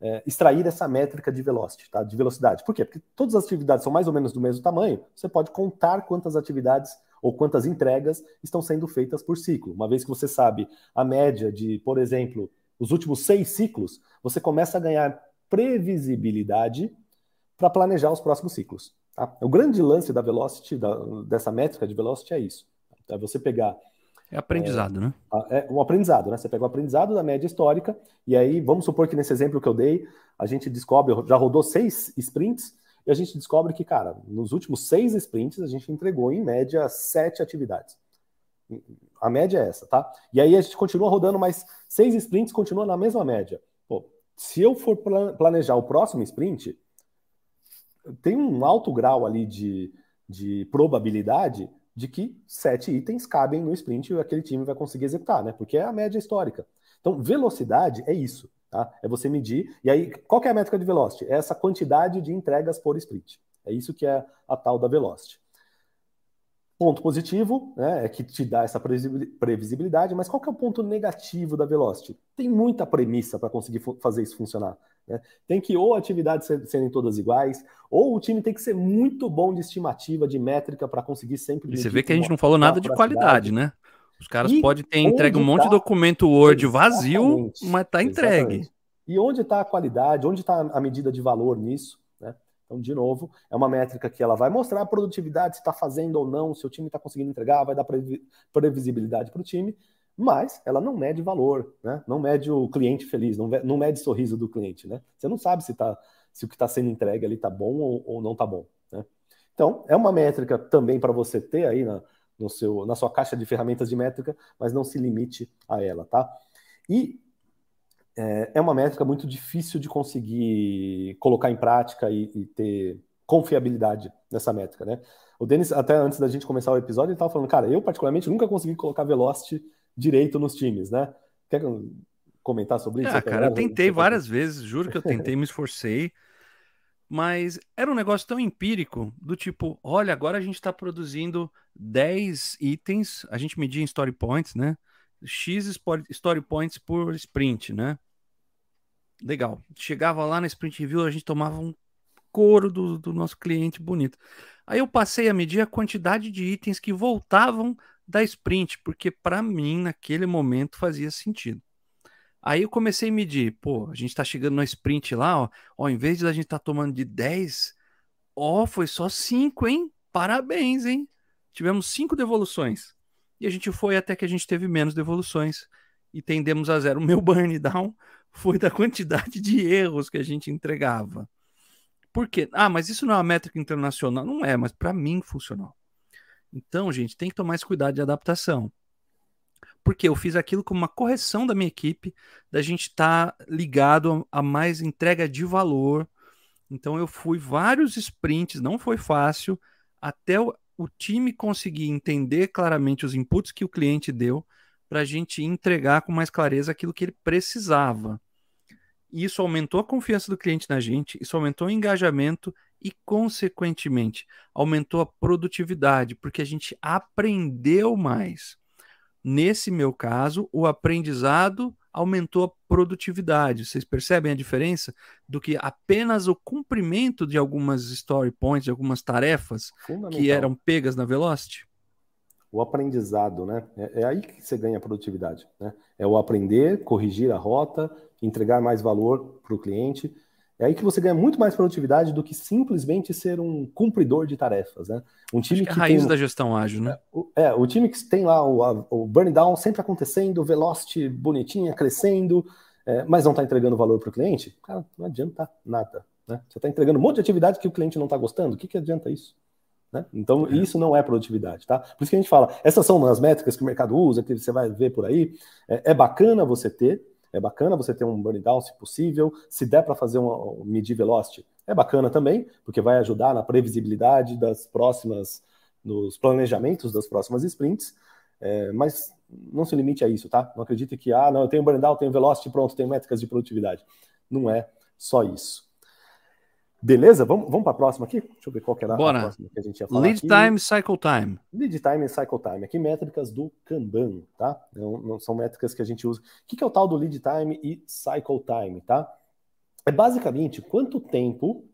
é, extrair essa métrica de velocity, tá? de velocidade. Por quê? Porque todas as atividades são mais ou menos do mesmo tamanho, você pode contar quantas atividades ou quantas entregas estão sendo feitas por ciclo. Uma vez que você sabe a média de, por exemplo, os últimos seis ciclos, você começa a ganhar previsibilidade para planejar os próximos ciclos. Tá? O grande lance da velocity, da, dessa métrica de velocity é isso. É você pegar é aprendizado, é, né? É um aprendizado, né? Você pega o aprendizado da média histórica, e aí vamos supor que nesse exemplo que eu dei, a gente descobre, já rodou seis sprints, e a gente descobre que, cara, nos últimos seis sprints, a gente entregou em média sete atividades. A média é essa, tá? E aí a gente continua rodando mais seis sprints, continua na mesma média. Pô, se eu for planejar o próximo sprint, tem um alto grau ali de, de probabilidade de que sete itens cabem no sprint e aquele time vai conseguir executar, né? Porque é a média histórica. Então, velocidade é isso, tá? É você medir. E aí, qual é a métrica de velocity? É essa quantidade de entregas por sprint. É isso que é a tal da velocity. Ponto positivo né, é que te dá essa previsibilidade, mas qual que é o ponto negativo da Velocity? Tem muita premissa para conseguir fazer isso funcionar. Né? Tem que ou atividades serem todas iguais, ou o time tem que ser muito bom de estimativa, de métrica para conseguir sempre. E você vê que a gente não falou nada de qualidade, né? Os caras e podem ter entregue um monte tá... de documento Word vazio, mas está entregue. Exatamente. E onde está a qualidade? Onde está a medida de valor nisso? Então, de novo, é uma métrica que ela vai mostrar a produtividade, se está fazendo ou não, se o time está conseguindo entregar, vai dar previsibilidade para o time, mas ela não mede valor, né? não mede o cliente feliz, não, não mede sorriso do cliente. Né? Você não sabe se, tá, se o que está sendo entregue ali está bom ou, ou não está bom. Né? Então, é uma métrica também para você ter aí na, no seu, na sua caixa de ferramentas de métrica, mas não se limite a ela. Tá? E é, é uma métrica muito difícil de conseguir colocar em prática e, e ter confiabilidade nessa métrica, né? O Denis, até antes da gente começar o episódio, ele estava falando, cara, eu particularmente nunca consegui colocar velocity direito nos times, né? Quer comentar sobre isso? Ah, cara, eu tentei várias vezes, juro que eu tentei, me esforcei, mas era um negócio tão empírico, do tipo, olha, agora a gente está produzindo 10 itens, a gente media em story points, né? X story points por sprint, né? Legal. Chegava lá na sprint review, a gente tomava um couro do, do nosso cliente bonito. Aí eu passei a medir a quantidade de itens que voltavam da sprint, porque para mim, naquele momento, fazia sentido. Aí eu comecei a medir, pô, a gente tá chegando na sprint lá, ó, ó em vez de a gente tá tomando de 10, ó, foi só 5, hein? Parabéns, hein? Tivemos 5 devoluções. E a gente foi até que a gente teve menos devoluções e tendemos a zero. O meu [LAUGHS] burn down foi da quantidade de erros que a gente entregava. Por quê? Ah, mas isso não é uma métrica internacional. Não é, mas para mim funcionou. Então, gente, tem que tomar esse cuidado de adaptação. Porque eu fiz aquilo como uma correção da minha equipe, da gente estar tá ligado a mais entrega de valor. Então, eu fui vários sprints, não foi fácil, até o time conseguir entender claramente os inputs que o cliente deu, para a gente entregar com mais clareza aquilo que ele precisava. E isso aumentou a confiança do cliente na gente, isso aumentou o engajamento e, consequentemente, aumentou a produtividade, porque a gente aprendeu mais. Nesse meu caso, o aprendizado aumentou a produtividade. Vocês percebem a diferença do que apenas o cumprimento de algumas story points, de algumas tarefas que eram pegas na Velocity? O aprendizado, né? É, é aí que você ganha produtividade. Né? É o aprender, corrigir a rota, entregar mais valor para o cliente. É aí que você ganha muito mais produtividade do que simplesmente ser um cumpridor de tarefas, né? Um time Acho que, é a raiz tem, da gestão ágil, né? É, o time que tem lá o, a, o burn down sempre acontecendo, o velocity bonitinha, crescendo, é, mas não está entregando valor para o cliente, cara, não adianta nada, né? Você está entregando um monte de atividade que o cliente não está gostando, o que, que adianta isso? Né? Então, é. isso não é produtividade, tá? Por isso que a gente fala, essas são as métricas que o mercado usa, que você vai ver por aí. É, é bacana você ter, é bacana você ter um burn down, se possível. Se der para fazer um, um medir velocity, é bacana também, porque vai ajudar na previsibilidade das próximas, nos planejamentos das próximas sprints. É, mas não se limite a isso, tá? Não acredite que, ah, não, eu tenho burn down, tenho velocity, pronto, tenho métricas de produtividade. Não é só isso. Beleza? Vamos, vamos para a próxima aqui? Deixa eu ver qual que era Bora. a próxima que a gente ia falar. Lead aqui. time, cycle time. Lead time e cycle time. Aqui métricas do Kanban, tá? Não, não, são métricas que a gente usa. O que, que é o tal do lead time e cycle time, tá? É basicamente quanto tempo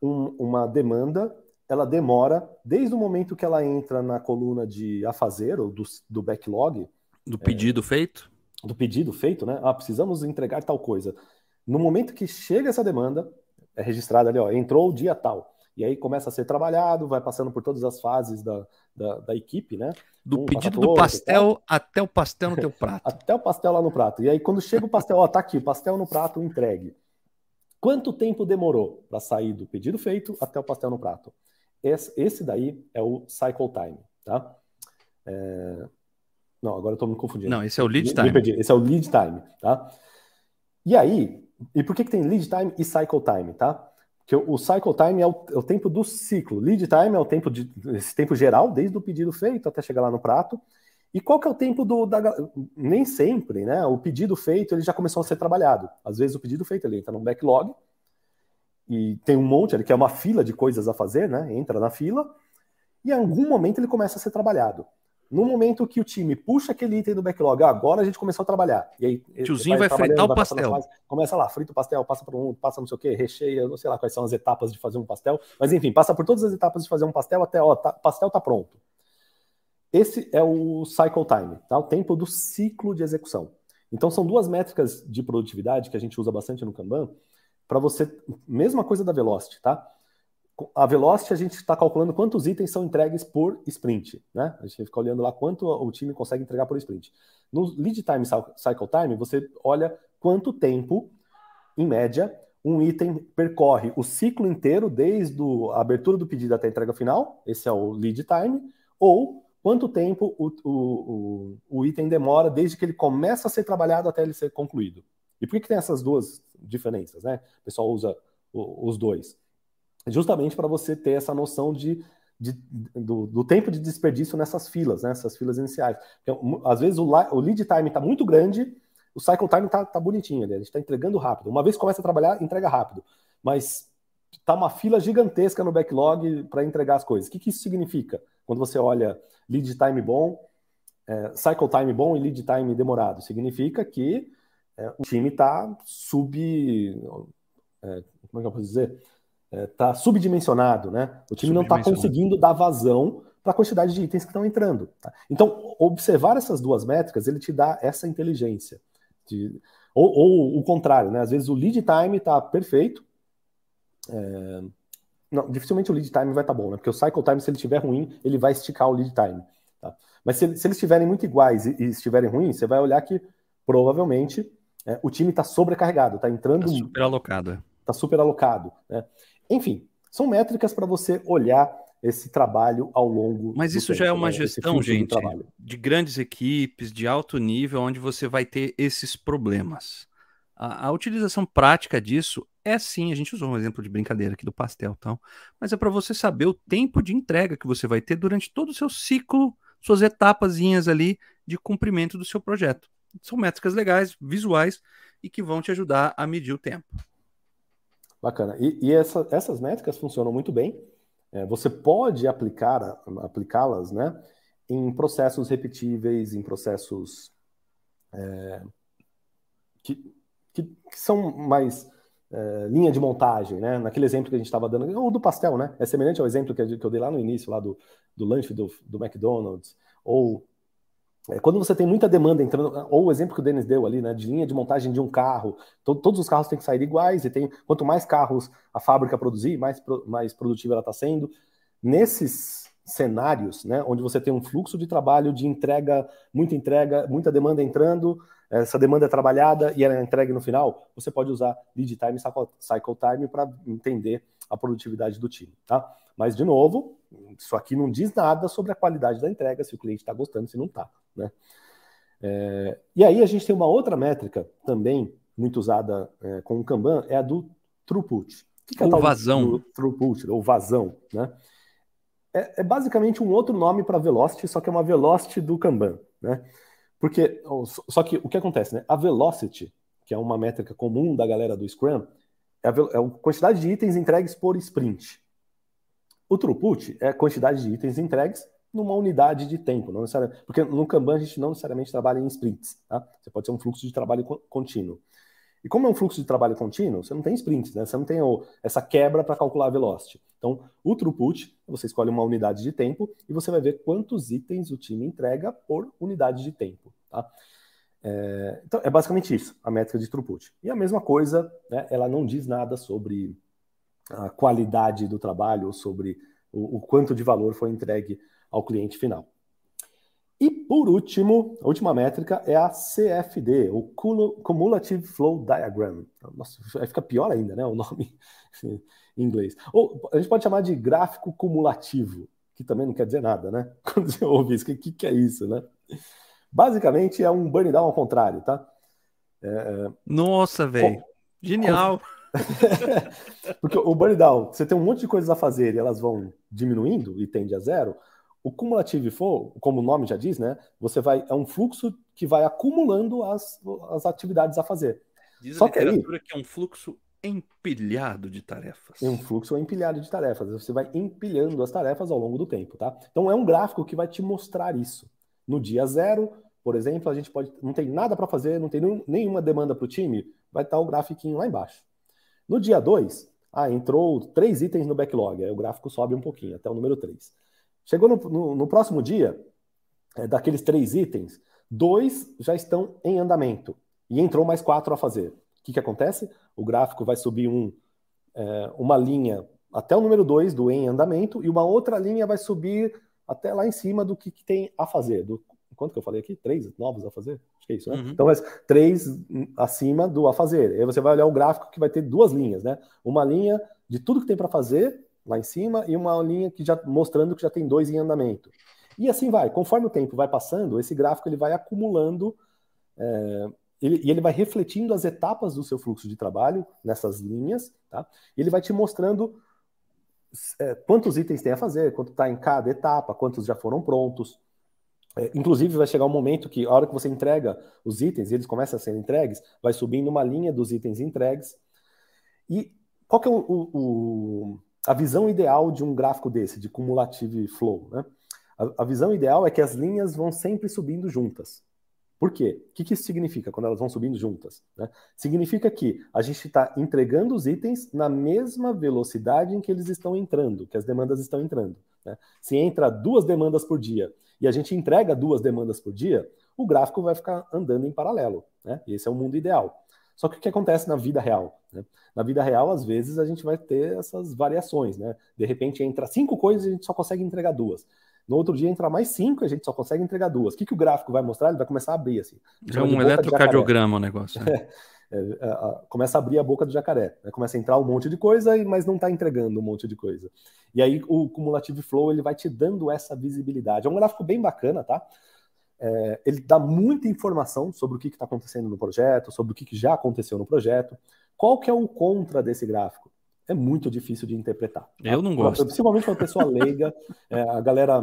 um, uma demanda ela demora desde o momento que ela entra na coluna de a fazer, ou do, do backlog. Do pedido é, feito? Do pedido feito, né? Ah, precisamos entregar tal coisa. No momento que chega essa demanda, é registrado ali, ó, entrou o dia tal. E aí começa a ser trabalhado, vai passando por todas as fases da, da, da equipe, né? Do um pedido do pastel até o pastel no teu [LAUGHS] prato. até o pastel lá no prato. E aí quando chega o pastel, ó, tá aqui, o pastel no prato entregue. Quanto tempo demorou para sair do pedido feito até o pastel no prato? Esse, esse daí é o cycle time, tá? É... Não, agora eu estou me confundindo. Não, esse é o lead time. Esse é o lead time, tá? E aí, e por que, que tem lead time e cycle time, tá? Porque o cycle time é o, é o, tempo do ciclo. Lead time é o tempo de esse tempo geral, desde o pedido feito até chegar lá no prato. E qual que é o tempo do da, nem sempre, né? O pedido feito ele já começou a ser trabalhado. Às vezes o pedido feito ele entra no backlog e tem um monte ali que é uma fila de coisas a fazer, né? Entra na fila e em algum momento ele começa a ser trabalhado. No momento que o time puxa aquele item do backlog, agora a gente começou a trabalhar. E aí, Tiozinho vai, vai fritar o pastel. Fase, começa lá, frita o pastel, passa por um, passa não sei o que, recheia, não sei lá quais são as etapas de fazer um pastel. Mas enfim, passa por todas as etapas de fazer um pastel até, ó, tá, pastel tá pronto. Esse é o cycle time, tá? o tempo do ciclo de execução. Então são duas métricas de produtividade que a gente usa bastante no Kanban, para você, mesma coisa da Velocity, tá? A velocity a gente está calculando quantos itens são entregues por sprint, né? A gente fica olhando lá quanto o time consegue entregar por sprint. No lead time cycle time, você olha quanto tempo, em média, um item percorre o ciclo inteiro, desde a abertura do pedido até a entrega final, esse é o lead time, ou quanto tempo o, o, o, item demora desde que ele começa a ser trabalhado até ele ser concluído. E por que, que tem essas duas diferenças, né? O pessoal usa os dois justamente para você ter essa noção de, de do, do, tempo de desperdício nessas filas, né, filas iniciais. Então, às vezes o, o lead time está muito grande, o cycle time está tá bonitinho, né? a gente está entregando rápido. Uma vez começa a trabalhar, entrega rápido. Mas está uma fila gigantesca no backlog para entregar as coisas. O que, que isso significa? Quando você olha lead time bom, é, cycle time bom e lead time demorado, significa que é, o time está sub. É, como é que eu posso dizer? Está é, tá subdimensionado, né? O time não está conseguindo dar vazão para a quantidade de itens que estão entrando. Tá? Então, observar essas duas métricas, ele te dá essa inteligência. De, ou, ou, o contrário, né? Às vezes o lead time está perfeito. É, não, dificilmente o lead time vai estar tá bom, né? Porque o cycle time, se ele estiver ruim, ele vai esticar o lead time. Tá? Mas se, se, eles estiverem muito iguais e, e, estiverem ruins, você vai olhar que provavelmente é, o time está sobrecarregado, está entrando. Está super alocado. Está super alocado. Né? Enfim, são métricas para você olhar esse trabalho ao longo. Mas isso tempo, já é uma né? gestão, gente, de, de, grandes equipes, de alto nível, onde você vai ter esses problemas. A, a, utilização prática disso é sim, a gente usou um exemplo de brincadeira aqui do pastel, então, mas é para você saber o tempo de entrega que você vai ter durante todo o seu ciclo, suas etapazinhas ali de cumprimento do seu projeto. São métricas legais, visuais e que vão te ajudar a medir o tempo. Bacana. E, e essa, essas métricas funcionam muito bem. É, você pode aplicar aplicá-las, né, em processos repetíveis, em processos é, que, que, que, são mais é, linha de montagem, né? Naquele exemplo que a gente estava dando, ou do pastel, né? É semelhante ao exemplo que eu dei lá no início, lá do, do lanche do, do McDonald's, ou quando você tem muita demanda entrando, ou o exemplo que o Denis deu ali, né, de linha de montagem de um carro, to, todos os carros têm que sair iguais, e tem quanto mais carros a fábrica produzir, mais, mais produtiva ela está sendo. Nesses cenários, né, onde você tem um fluxo de trabalho de entrega, muita entrega, muita demanda entrando, essa demanda é trabalhada e ela é entregue no final, você pode usar lead time cycle time para entender a produtividade do time, tá? Mas, de novo, isso aqui não diz nada sobre a qualidade da entrega, se o cliente está gostando, se não está, né? É, e aí a gente tem uma outra métrica também muito usada é, com o Kanban, é a do throughput. O que é ou vazão. Throughput, ou vazão, né? É, é basicamente um outro nome para velocity, só que é uma velocity do Kanban, né? Porque, só que o que acontece, né? A velocity, que é uma métrica comum da galera do Scrum, é a, é a quantidade de itens entregues por sprint. O throughput é a quantidade de itens entregues numa unidade de tempo, não necessariamente, porque no Kanban a gente não necessariamente trabalha em sprints, tá? Você pode ter um fluxo de trabalho contínuo. E como é um fluxo de trabalho contínuo, você não tem sprints, né? Você não tem essa quebra para calcular a velocity. Então, o throughput, você escolhe uma unidade de tempo e você vai ver quantos itens o time entrega por unidade de tempo, tá? É, então, é basicamente isso, a métrica de throughput. E a mesma coisa, né, ela não diz nada sobre a qualidade do trabalho ou sobre o, o quanto de valor foi entregue ao cliente final. E por último, a última métrica é a CFD, o Cumulative Flow Diagram. Nossa, aí fica pior ainda, né? O nome [LAUGHS] em inglês. Ou a gente pode chamar de gráfico cumulativo, que também não quer dizer nada, né? [LAUGHS] Quando você ouve isso, o que, que é isso, né? Basicamente é um burn down ao contrário, tá? É... é Nossa, velho. Genial. [LAUGHS] Porque o burn down, você tem um monte de coisas a fazer e elas vão diminuindo e tende a zero. O cumulative flow, como o nome já diz, né? Você vai é um fluxo que vai acumulando as, as atividades a fazer. Diz Só a literatura que, aí, que é um fluxo empilhado de tarefas. É um fluxo empilhado de tarefas. Você vai empilhando as tarefas ao longo do tempo, tá? Então é um gráfico que vai te mostrar isso. No dia zero, por exemplo, a gente pode não tem nada para fazer, não tem nenhuma demanda para o time, vai estar o grafiquinho lá embaixo. No dia 2, ah, entrou três itens no backlog, aí o gráfico sobe um pouquinho, até o número 3. Chegou no, no, no próximo dia, é, daqueles três itens, dois já estão em andamento e entrou mais quatro a fazer. O que, que acontece? O gráfico vai subir um, é, uma linha até o número 2 do em andamento e uma outra linha vai subir até lá em cima do que, que tem a fazer. Do, quanto que eu falei aqui? Três novos a fazer? Acho que é isso, né? Uhum. Então, mas três acima do a fazer. Aí você vai olhar o gráfico que vai ter duas linhas, né? Uma linha de tudo que tem para fazer lá em cima e uma linha que já mostrando que já tem dois em andamento. E assim vai. Conforme o tempo vai passando, esse gráfico ele vai acumulando é, ele, e ele vai refletindo as etapas do seu fluxo de trabalho nessas linhas, tá? E ele vai te mostrando é, quantos itens tem a fazer, quanto está em cada etapa, quantos já foram prontos. É, inclusive, vai chegar um momento que, a hora que você entrega os itens, e eles começam a ser entregues, vai subindo uma linha dos itens entregues. E qual que é o, o, a visão ideal de um gráfico desse, de cumulative flow, né? A, a, visão ideal é que as linhas vão sempre subindo juntas. Por quê? O que, que isso significa quando elas vão subindo juntas? Né? Significa que a gente está entregando os itens na mesma velocidade em que eles estão entrando, que as demandas estão entrando. Né? Se entra duas demandas por dia e a gente entrega duas demandas por dia, o gráfico vai ficar andando em paralelo. Né? Esse é o mundo ideal. Só que o que acontece na vida real? Né? Na vida real, às vezes, a gente vai ter essas variações, né? De repente entra cinco coisas e a gente só consegue entregar duas. No outro dia entra mais cinco e a gente só consegue entregar duas. O que, que o gráfico vai mostrar? Ele vai começar a abrir assim. É um eletrocardiograma o negócio. Né? É, [LAUGHS] começa a abrir a boca do jacaré. Né? Começa a entrar um monte de coisa, mas não está entregando um monte de coisa. E aí o cumulative flow ele vai te dando essa visibilidade. É um gráfico bem bacana, tá? É, ele dá muita informação sobre o que está acontecendo no projeto, sobre o que, que, já aconteceu no projeto. Qual que é o contra desse gráfico? É muito difícil de interpretar. Tá? Eu não gosto. Principalmente uma pessoa leiga, [LAUGHS] é, a galera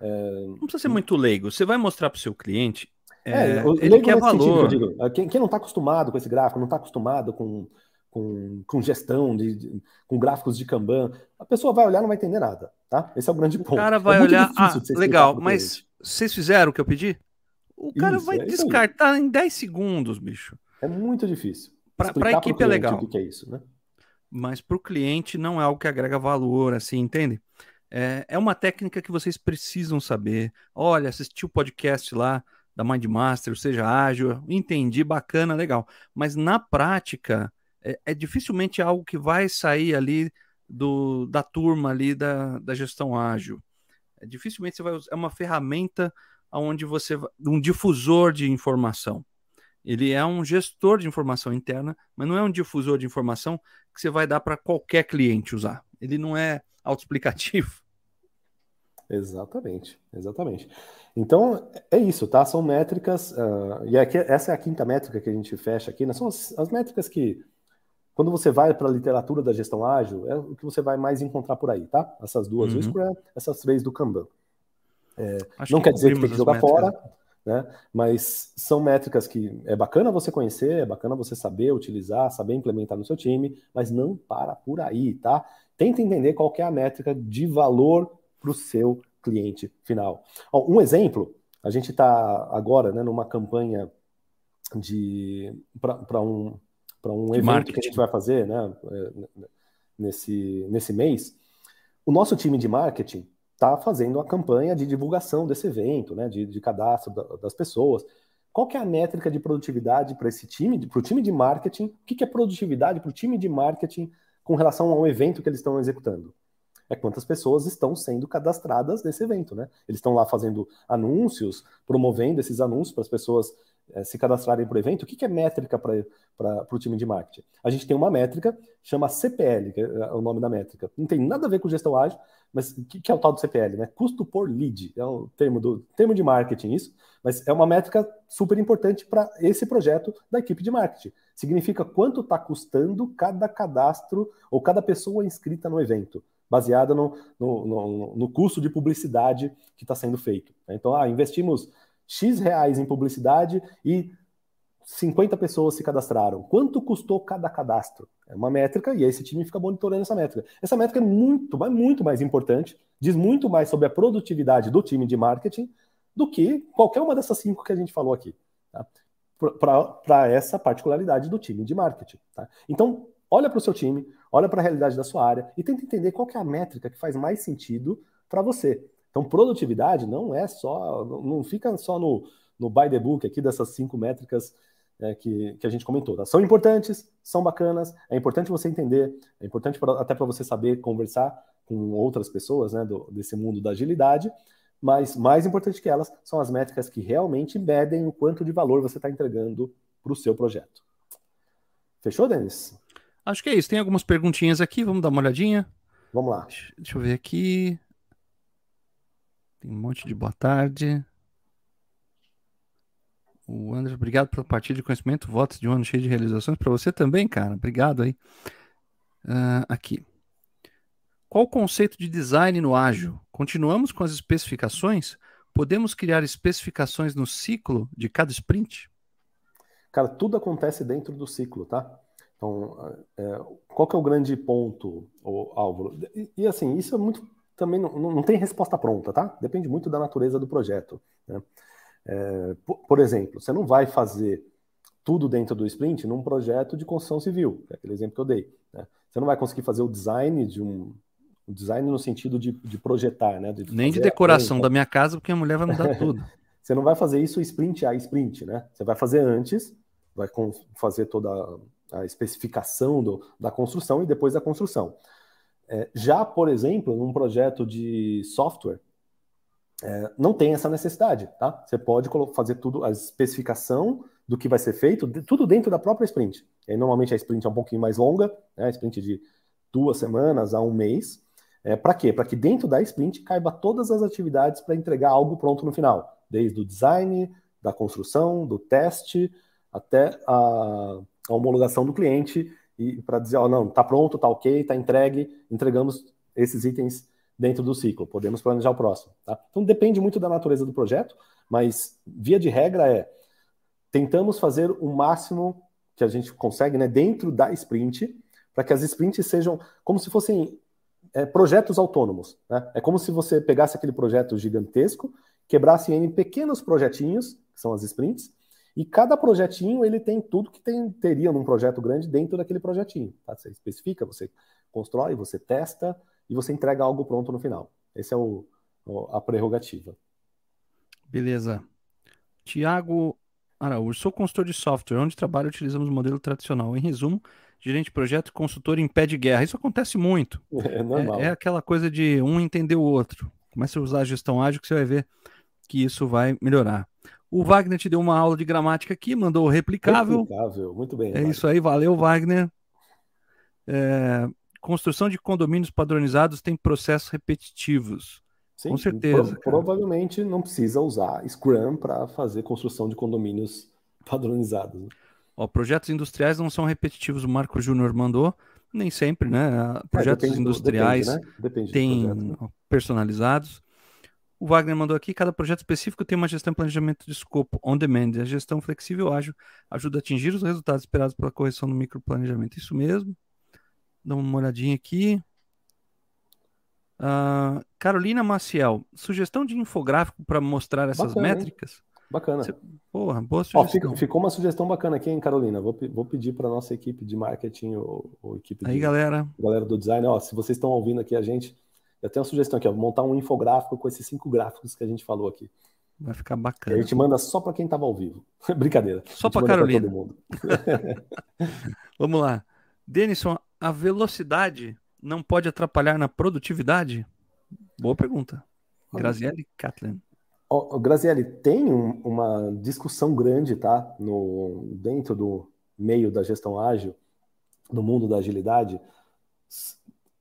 É... Não precisa ser muito leigo. Você vai mostrar para o seu cliente. É, é ele quer valor. Que digo, quem, quem, não está acostumado com esse gráfico, não está acostumado com, com, com gestão, de, de, com gráficos de Kanban, a pessoa vai olhar e não vai entender nada. Tá? Esse é o grande ponto. O cara vai é olhar. Ah, legal, mas vocês fizeram o que eu pedi? O cara isso, vai é descartar em 10 segundos, bicho. É muito difícil. Para a equipe é legal. O que é isso, né? Mas para o cliente não é algo que agrega valor, assim, entende? É, é uma técnica que vocês precisam saber. Olha, assisti o podcast lá da Mindmaster, seja ágil, entendi, bacana, legal. Mas na prática, é, é, dificilmente algo que vai sair ali do, da turma ali da, da gestão ágil. É, dificilmente você vai usar, é uma ferramenta onde você, um difusor de informação. Ele é um gestor de informação interna, mas não é um difusor de informação que você vai dar para qualquer cliente usar. Ele não é autoexplicativo. Exatamente, exatamente. Então, é isso, tá? São métricas, uh, e aqui, essa é a quinta métrica que a gente fecha aqui, né? São as, as métricas que, quando você vai para a literatura da gestão ágil, é o que você vai mais encontrar por aí, tá? Essas duas uhum. do Scrum, essas três do Kanban. É, não que quer dizer que tem que jogar fora, né? Mas são métricas que é bacana você conhecer, é bacana você saber utilizar, saber implementar no seu time, mas não para por aí, tá? Tenta entender qual é a métrica de valor para o seu cliente final. Ó, um exemplo, a gente está agora né, numa campanha de para um, para um evento marketing. que a gente vai fazer né, é, nesse, nesse mês. O nosso time de marketing está fazendo a campanha de divulgação desse evento, né, de, de cadastro da, das pessoas. Qual que é a métrica de produtividade para esse time, para o time de marketing? O que, que é produtividade para o time de marketing com relação ao evento que eles estão executando? É quantas pessoas estão sendo cadastradas nesse evento, né? Eles estão lá fazendo anúncios, promovendo esses anúncios para as pessoas é, se cadastrarem para o evento, o que, que é métrica para o time de marketing? A gente tem uma métrica, chama CPL, que é o nome da métrica. Não tem nada a ver com gestão ágil, mas o que, que, é o tal do CPL? Né? Custo por lead, é um termo, do, termo de marketing isso, mas é uma métrica super importante para esse projeto da equipe de marketing. Significa quanto está custando cada cadastro ou cada pessoa inscrita no evento baseada no, no, no, no, custo de publicidade que está sendo feito. Então, ah, investimos X reais em publicidade e 50 pessoas se cadastraram. Quanto custou cada cadastro? É uma métrica e esse time fica monitorando essa métrica. Essa métrica é muito, muito mais importante, diz muito mais sobre a produtividade do time de marketing do que qualquer uma dessas cinco que a gente falou aqui. Tá? Para essa particularidade do time de marketing. Tá? Então, olha para o seu time, olha para a realidade da sua área e tenta entender qual é a métrica que faz mais sentido para você. Então, produtividade não é só, não fica só no, no by the book aqui dessas cinco métricas é, que, que a gente comentou. Tá? São importantes, são bacanas, é importante você entender, é importante pra, até para você saber conversar com outras pessoas né, do, desse mundo da agilidade, mas mais importante que elas são as métricas que realmente medem o quanto de valor você está entregando para o seu projeto. Fechou, Denis? Acho que é isso. Tem algumas perguntinhas aqui, vamos dar uma olhadinha. Vamos lá. Deixa, deixa eu ver aqui. Tem um monte de boa tarde. O André, obrigado pela partilha de conhecimento, votos de um ano cheio de realizações. Para você também, cara. Obrigado aí. Uh, aqui. Qual o conceito de design no ágil? Continuamos com as especificações? Podemos criar especificações no ciclo de cada sprint? Cara, tudo acontece dentro do ciclo, tá? Então, é, qual que é o grande ponto, Álvaro? E, e, assim, isso é muito também não, não tem resposta pronta, tá? Depende muito da natureza do projeto. Né? É, por, por, exemplo, você não vai fazer tudo dentro do sprint num projeto de construção civil, é aquele exemplo que eu dei. Né? Você não vai conseguir fazer o design de um o design no sentido de, de projetar, né? De Nem de decoração da minha casa, porque a mulher vai mudar [LAUGHS] tudo. você não vai fazer isso sprint a sprint, né? Você vai fazer antes, vai fazer toda a especificação do, da construção e depois a construção. É, já, por exemplo, num projeto de software, é, não tem essa necessidade, tá? Você pode fazer tudo, a especificação do que vai ser feito, de, tudo dentro da própria sprint. E aí, normalmente a sprint é um pouquinho mais longa, né? A sprint de duas semanas a um mês. É, para quê? Para que dentro da sprint caiba todas as atividades para entregar algo pronto no final, desde o design, da construção, do teste, até a, a homologação do cliente e para dizer, ó, não, tá pronto, tá ok, tá entregue, entregamos esses itens dentro do ciclo, podemos planejar o próximo. Tá? Então depende muito da natureza do projeto, mas via de regra é tentamos fazer o máximo que a gente consegue né, dentro da sprint, para que as sprints sejam como se fossem é, projetos autônomos. Né? É como se você pegasse aquele projeto gigantesco, quebrasse em pequenos projetinhos, que são as sprints, e cada projetinho ele tem tudo que tem, teria num projeto grande dentro daquele projetinho. Tá? Você especifica, você constrói, você testa e você entrega algo pronto no final. Essa é o, a prerrogativa. Beleza. Tiago Araújo, sou consultor de software. Onde trabalho utilizamos o modelo tradicional. Em resumo, gerente de projeto consultor em pé de guerra. Isso acontece muito. [LAUGHS] É, normal. É, é aquela coisa de um entender o outro. Comece a usar a gestão ágil que você vai ver que isso vai melhorar. O Wagner te deu uma aula de gramática aqui, mandou replicável. Replicável, muito bem. É Wagner. isso aí, valeu, Wagner. É, construção de condomínios padronizados tem processos repetitivos. Sim, Com certeza. Pro, provavelmente não precisa usar Scrum para fazer construção de condomínios padronizados. Né? Ó, projetos industriais não são repetitivos, o Marco Júnior mandou. Nem sempre, né? É, projetos é, industriais depende, né? depende têm projeto, personalizados. O Wagner mandou aqui: cada projeto específico tem uma gestão e planejamento de escopo on demand. A gestão flexível ágil ajuda a atingir os resultados esperados pela correção do microplanejamento. Isso mesmo. Dá uma olhadinha aqui. Uh, Carolina Maciel, sugestão de infográfico para mostrar essas bacana, métricas? Hein? Bacana. Você... Porra, boa sugestão. Ó, ficou uma sugestão bacana aqui, hein, Carolina? Vou, vou pedir para nossa equipe de marketing ou, ou equipe Aí, de, galera. galera do design, ó, se vocês estão ouvindo aqui a gente, eu tenho uma sugestão aqui, ó, montar um infográfico com esses cinco gráficos que a gente falou aqui. Vai ficar bacana. a gente manda só para quem estava ao vivo. [LAUGHS] Brincadeira. Só para Carolina. [LAUGHS] Vamos lá. Denison, a velocidade não pode atrapalhar na produtividade? Boa pergunta. Graziele Catlin. Oh, Graziele, tem um, uma discussão grande, tá? No, dentro do meio da gestão ágil, no mundo da agilidade,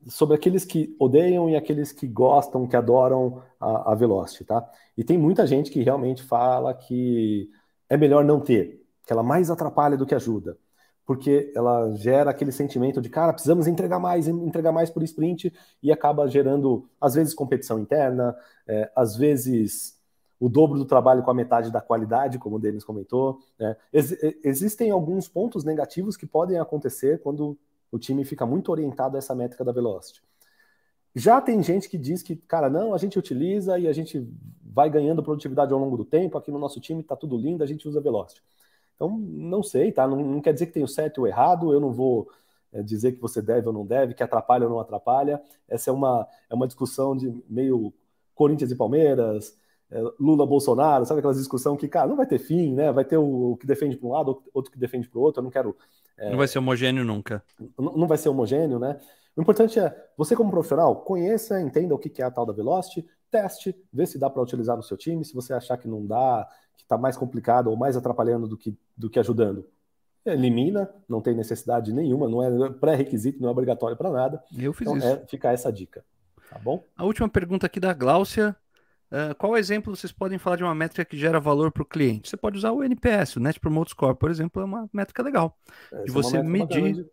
sobre aqueles que odeiam e aqueles que gostam, que adoram a, a Velocity, tá? E tem muita gente que realmente fala que é melhor não ter, que ela mais atrapalha do que ajuda, porque ela gera aquele sentimento de, cara, precisamos entregar mais, entregar mais por sprint, e acaba gerando, às vezes, competição interna, é, às vezes o dobro do trabalho com a metade da qualidade, como o Denis comentou. Né? Ex existem alguns pontos negativos que podem acontecer quando o time fica muito orientado a essa métrica da velocity. Já tem gente que diz que, cara, não, a gente utiliza e a gente vai ganhando produtividade ao longo do tempo. Aqui no nosso time está tudo lindo, a gente usa velocity. Então, não sei, tá? Não, não quer dizer que tem o certo e o errado. Eu não vou é, dizer que você deve ou não deve, que atrapalha ou não atrapalha. Essa é uma, é uma discussão de meio Corinthians e Palmeiras, é, Lula Bolsonaro, sabe aquelas discussão que, cara, não vai ter fim, né? Vai ter o, o que defende para um lado, outro que defende para o outro. Eu não quero é, não vai ser homogêneo nunca. Não, não vai ser homogêneo, né? O importante é, você como profissional, conheça, entenda o que é a tal da Velocity, teste, vê se dá para utilizar no seu time. Se você achar que não dá, que está mais complicado ou mais atrapalhando do que, do que ajudando, elimina, não tem necessidade nenhuma, não é pré-requisito, não é obrigatório para nada. Eu fiz então, isso. É, fica essa dica, tá bom? A última pergunta aqui da Gláucia. Uh, qual exemplo vocês podem falar de uma métrica que gera valor para o cliente? Você pode usar o NPS, o Net Promoter Score, por exemplo, é uma métrica legal. Essa de é você é medir de...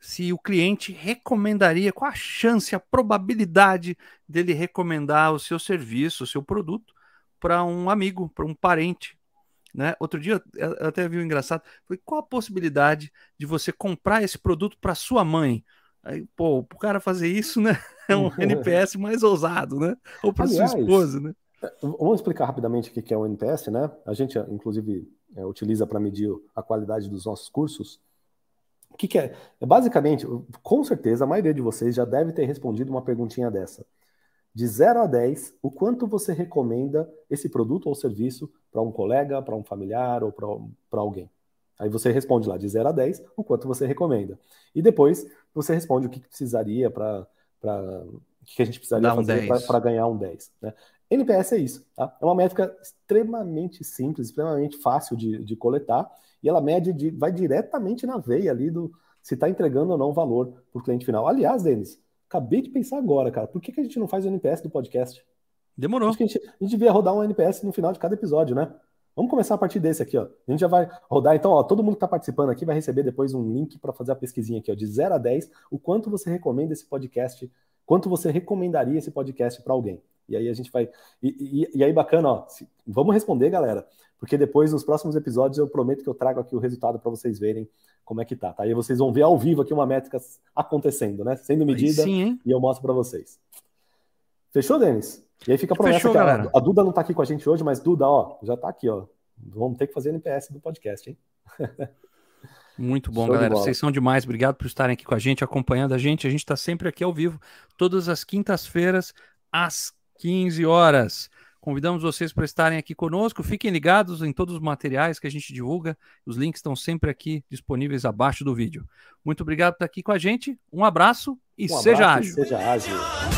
se o cliente recomendaria, qual a chance, a probabilidade dele recomendar o seu serviço, o seu produto para um amigo, para um parente. Né? Outro dia eu até vi um engraçado, foi qual a possibilidade de você comprar esse produto para sua mãe? Aí, pô, o cara fazer isso, né? [LAUGHS] É um NPS mais ousado, né? Ou para sua esposa, né? É, vamos explicar rapidamente o que é o NPS, né? A gente, inclusive, é, utiliza para medir a qualidade dos nossos cursos. O que, que é? é? Basicamente, com certeza, a maioria de vocês já deve ter respondido uma perguntinha dessa. De 0 a 10, o quanto você recomenda esse produto ou serviço para um colega, para um familiar ou para alguém? Aí você responde lá de 0 a 10, o quanto você recomenda. E depois você responde o que precisaria para. O que a gente precisaria um fazer para ganhar um 10. Né? NPS é isso. Tá? É uma métrica extremamente simples, extremamente fácil de, de coletar, e ela mede, de, vai diretamente na veia ali do se está entregando ou não valor para o cliente final. Aliás, Denis, acabei de pensar agora, cara, por que, que a gente não faz o NPS do podcast? Demorou. Acho que a gente, a gente devia rodar um NPS no final de cada episódio, né? Vamos começar a partir desse aqui, ó. A gente já vai rodar, então, ó, todo mundo que está participando aqui vai receber depois um link para fazer a pesquisinha aqui, ó, de 0 a 10, o quanto você recomenda esse podcast quanto você recomendaria esse podcast para alguém? E aí a gente vai. E, e, e aí, bacana, ó. Se... Vamos responder, galera. Porque depois, nos próximos episódios, eu prometo que eu trago aqui o resultado para vocês verem como é que tá, tá? Aí vocês vão ver ao vivo aqui uma métrica acontecendo, né? Sendo medida. Sim, e eu mostro para vocês. Fechou, Denis? E aí fica a promessa Fechou, que a, a, Duda não tá aqui com a gente hoje, mas Duda, ó, já tá aqui, ó. Vamos ter que fazer NPS do podcast, hein? [LAUGHS] Muito bom, Show galera. Vocês são demais. Obrigado por estarem aqui com a gente, acompanhando a gente. A gente está sempre aqui ao vivo, todas as quintas-feiras, às 15 horas. Convidamos vocês para estarem aqui conosco. Fiquem ligados em todos os materiais que a gente divulga. Os links estão sempre aqui disponíveis abaixo do vídeo. Muito obrigado por estar aqui com a gente. Um abraço e um seja abraço ágil. E seja ágil.